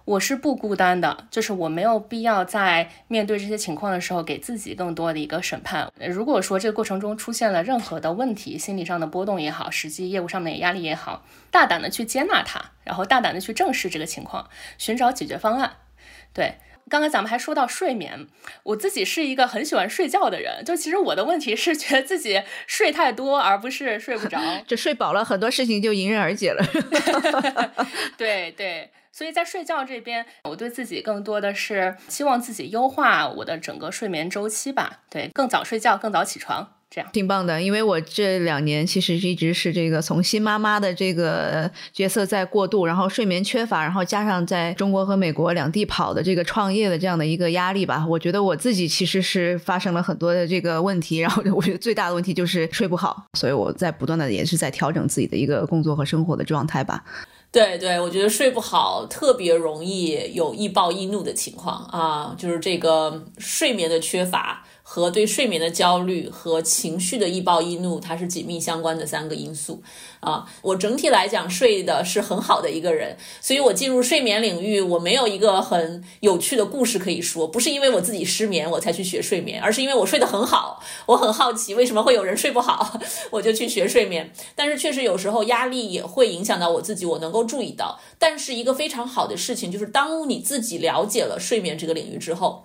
Speaker 4: 我是不孤单的，就是我没有必要在面对这些情况的时候给自己更多的一个审判。如果说这个过程中出现了任何的问题，心理上的波动也好，实际业务上面的压力也好，大胆的去接纳它，然后大胆的去正视这个情况，寻找解决方案。对，刚刚咱们还说到睡眠，我自己是一个很喜欢睡觉的人，就其实我的问题是觉得自己睡太多，而不是睡不着。
Speaker 1: 就睡饱了，很多事情就迎刃而解了。
Speaker 4: 对对。所以在睡觉这边，我对自己更多的是希望自己优化我的整个睡眠周期吧。对，更早睡觉，更早起床，这样
Speaker 1: 挺棒的。因为我这两年其实一直是这个从新妈妈的这个角色在过渡，然后睡眠缺乏，然后加上在中国和美国两地跑的这个创业的这样的一个压力吧。我觉得我自己其实是发生了很多的这个问题，然后我觉得最大的问题就是睡不好，所以我在不断的也是在调整自己的一个工作和生活的状态吧。
Speaker 5: 对对，我觉得睡不好特别容易有易暴易怒的情况啊，就是这个睡眠的缺乏。和对睡眠的焦虑和情绪的易暴易怒，它是紧密相关的三个因素啊。我整体来讲睡的是很好的一个人，所以我进入睡眠领域，我没有一个很有趣的故事可以说，不是因为我自己失眠我才去学睡眠，而是因为我睡得很好。我很好奇为什么会有人睡不好，我就去学睡眠。但是确实有时候压力也会影响到我自己，我能够注意到。但是一个非常好的事情就是，当你自己了解了睡眠这个领域之后。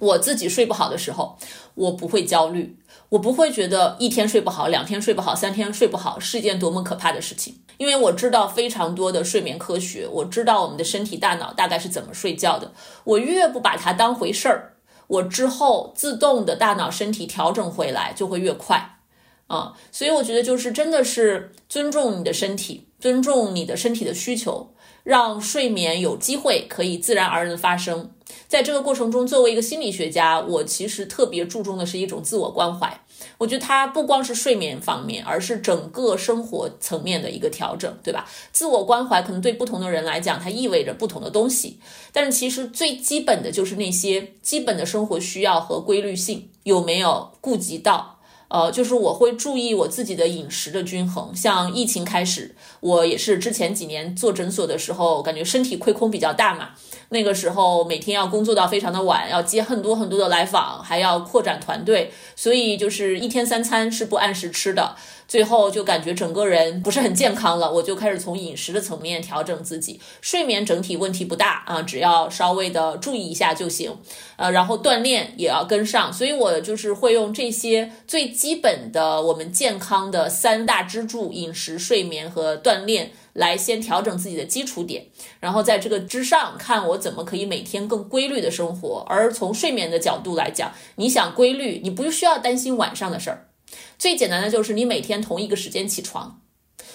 Speaker 5: 我自己睡不好的时候，我不会焦虑，我不会觉得一天睡不好、两天睡不好、三天睡不好是一件多么可怕的事情，因为我知道非常多的睡眠科学，我知道我们的身体、大脑大概是怎么睡觉的。我越不把它当回事儿，我之后自动的大脑、身体调整回来就会越快啊。所以我觉得就是真的是尊重你的身体，尊重你的身体的需求。让睡眠有机会可以自然而然的发生，在这个过程中，作为一个心理学家，我其实特别注重的是一种自我关怀。我觉得它不光是睡眠方面，而是整个生活层面的一个调整，对吧？自我关怀可能对不同的人来讲，它意味着不同的东西。但是其实最基本的就是那些基本的生活需要和规律性有没有顾及到。呃，就是我会注意我自己的饮食的均衡。像疫情开始，我也是之前几年做诊所的时候，感觉身体亏空比较大嘛。那个时候每天要工作到非常的晚，要接很多很多的来访，还要扩展团队，所以就是一天三餐是不按时吃的。最后就感觉整个人不是很健康了，我就开始从饮食的层面调整自己，睡眠整体问题不大啊，只要稍微的注意一下就行，呃，然后锻炼也要跟上，所以我就是会用这些最基本的我们健康的三大支柱：饮食、睡眠和锻炼，来先调整自己的基础点，然后在这个之上看我怎么可以每天更规律的生活。而从睡眠的角度来讲，你想规律，你不需要担心晚上的事儿。最简单的就是你每天同一个时间起床，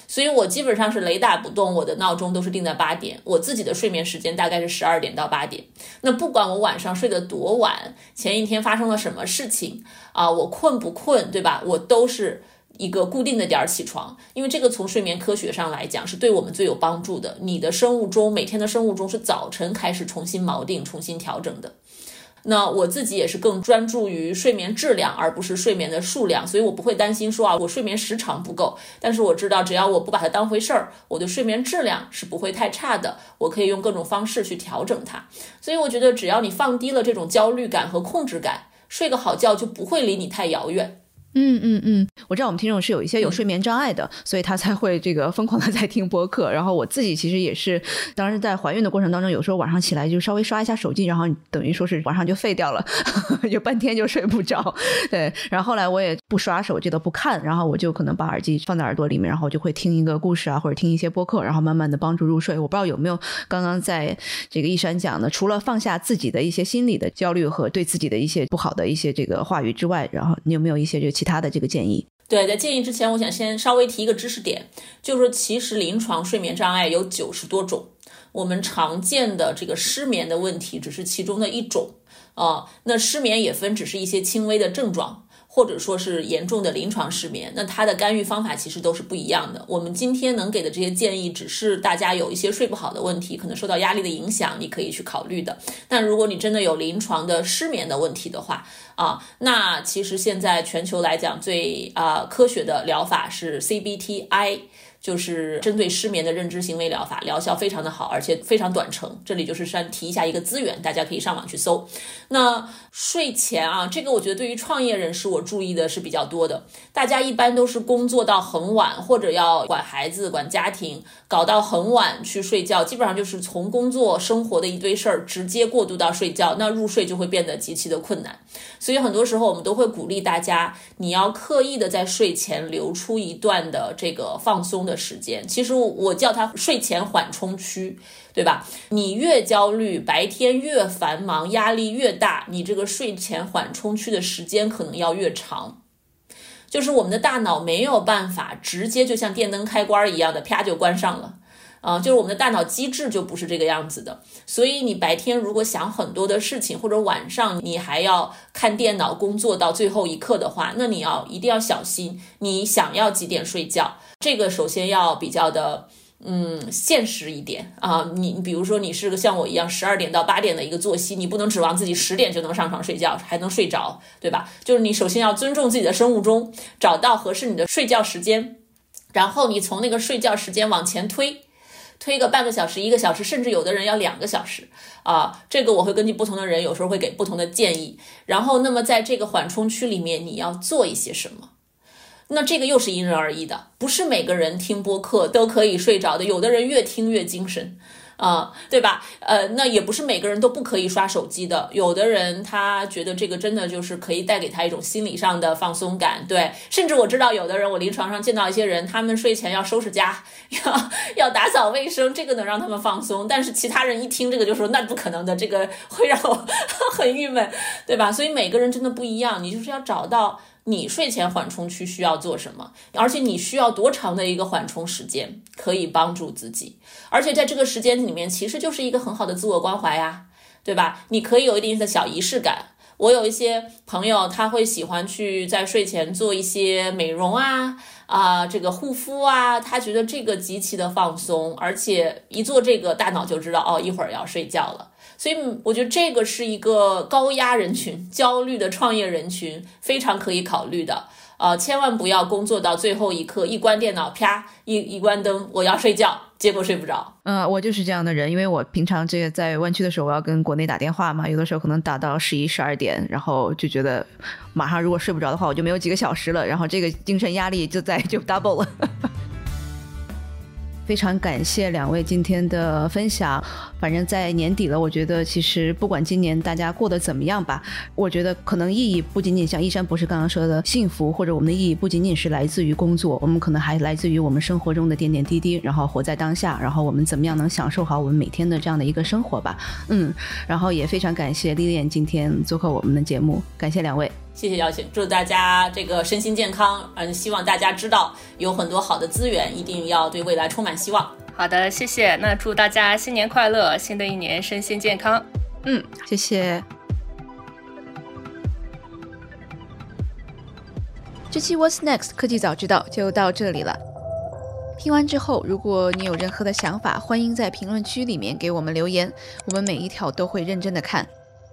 Speaker 5: 所以我基本上是雷打不动，我的闹钟都是定在八点，我自己的睡眠时间大概是十二点到八点。那不管我晚上睡得多晚，前一天发生了什么事情啊，我困不困，对吧？我都是一个固定的点儿起床，因为这个从睡眠科学上来讲是对我们最有帮助的。你的生物钟每天的生物钟是早晨开始重新锚定、重新调整的。那我自己也是更专注于睡眠质量，而不是睡眠的数量，所以我不会担心说啊，我睡眠时长不够。但是我知道，只要我不把它当回事儿，我的睡眠质量是不会太差的。我可以用各种方式去调整它。所以我觉得，只要你放低了这种焦虑感和控制感，睡个好觉就不会离你太遥远。
Speaker 1: 嗯嗯嗯，我知道我们听众是有一些有睡眠障碍的，所以他才会这个疯狂的在听播客。然后我自己其实也是，当时在怀孕的过程当中，有时候晚上起来就稍微刷一下手机，然后等于说是晚上就废掉了，就半天就睡不着。对，然后后来我也不刷手机的，不看，然后我就可能把耳机放在耳朵里面，然后就会听一个故事啊，或者听一些播客，然后慢慢的帮助入睡。我不知道有没有刚刚在这个一山讲的，除了放下自己的一些心理的焦虑和对自己的一些不好的一些这个话语之外，然后你有没有一些这个其他的这个建议？
Speaker 5: 对，在建议之前，我想先稍微提一个知识点，就是说，其实临床睡眠障碍有九十多种，我们常见的这个失眠的问题只是其中的一种啊。那失眠也分，只是一些轻微的症状。或者说是严重的临床失眠，那它的干预方法其实都是不一样的。我们今天能给的这些建议，只是大家有一些睡不好的问题，可能受到压力的影响，你可以去考虑的。但如果你真的有临床的失眠的问题的话，啊，那其实现在全球来讲最啊科学的疗法是 CBTI。就是针对失眠的认知行为疗法，疗效非常的好，而且非常短程。这里就是先提一下一个资源，大家可以上网去搜。那睡前啊，这个我觉得对于创业人士，我注意的是比较多的。大家一般都是工作到很晚，或者要管孩子、管家庭，搞到很晚去睡觉，基本上就是从工作生活的一堆事儿直接过渡到睡觉，那入睡就会变得极其的困难。所以很多时候我们都会鼓励大家，你要刻意的在睡前留出一段的这个放松的。时间其实我叫它睡前缓冲区，对吧？你越焦虑，白天越繁忙，压力越大，你这个睡前缓冲区的时间可能要越长。就是我们的大脑没有办法直接就像电灯开关一样的啪就关上了，啊，就是我们的大脑机制就不是这个样子的。所以你白天如果想很多的事情，或者晚上你还要看电脑工作到最后一刻的话，那你要一定要小心。你想要几点睡觉？这个首先要比较的，嗯，现实一点啊。你比如说，你是个像我一样十二点到八点的一个作息，你不能指望自己十点就能上床睡觉，还能睡着，对吧？就是你首先要尊重自己的生物钟，找到合适你的睡觉时间，然后你从那个睡觉时间往前推，推个半个小时、一个小时，甚至有的人要两个小时啊。这个我会根据不同的人，有时候会给不同的建议。然后，那么在这个缓冲区里面，你要做一些什么？那这个又是因人而异的，不是每个人听播客都可以睡着的，有的人越听越精神，啊，对吧？呃，那也不是每个人都不可以刷手机的，有的人他觉得这个真的就是可以带给他一种心理上的放松感，对。甚至我知道有的人，我临床上见到一些人，他们睡前要收拾家，要要打扫卫生，这个能让他们放松。但是其他人一听这个就说那不可能的，这个会让我 很郁闷，对吧？所以每个人真的不一样，你就是要找到。你睡前缓冲区需要做什么？而且你需要多长的一个缓冲时间可以帮助自己？而且在这个时间里面，其实就是一个很好的自我关怀呀，对吧？你可以有一定的小仪式感。我有一些朋友，他会喜欢去在睡前做一些美容啊啊，这个护肤啊，他觉得这个极其的放松，而且一做这个，大脑就知道哦，一会儿要睡觉了。所以我觉得这个是一个高压人群、焦虑的创业人群，非常可以考虑的。呃，千万不要工作到最后一刻，一关电脑，啪，一一关灯，我要睡觉，结果睡不着。
Speaker 1: 嗯，我就是这样的人，因为我平常这个在湾区的时候，我要跟国内打电话嘛，有的时候可能打到十一、十二点，然后就觉得马上如果睡不着的话，我就没有几个小时了，然后这个精神压力就在就 double 了。非常感谢两位今天的分享。反正，在年底了，我觉得其实不管今年大家过得怎么样吧，我觉得可能意义不仅仅像一山博士刚刚说的幸福，或者我们的意义不仅仅是来自于工作，我们可能还来自于我们生活中的点点滴滴，然后活在当下，然后我们怎么样能享受好我们每天的这样的一个生活吧。嗯，然后也非常感谢丽丽今天做客我们的节目，感谢两位。
Speaker 5: 谢谢邀请，祝大家这个身心健康。嗯，希望大家知道有很多好的资源，一定要对未来充满希望。
Speaker 4: 好的，谢谢。那祝大家新年快乐，新的一年身心健康。
Speaker 1: 嗯，谢谢。这期 What's Next 科技早知道就到这里了。听完之后，如果你有任何的想法，欢迎在评论区里面给我们留言，我们每一条都会认真的看。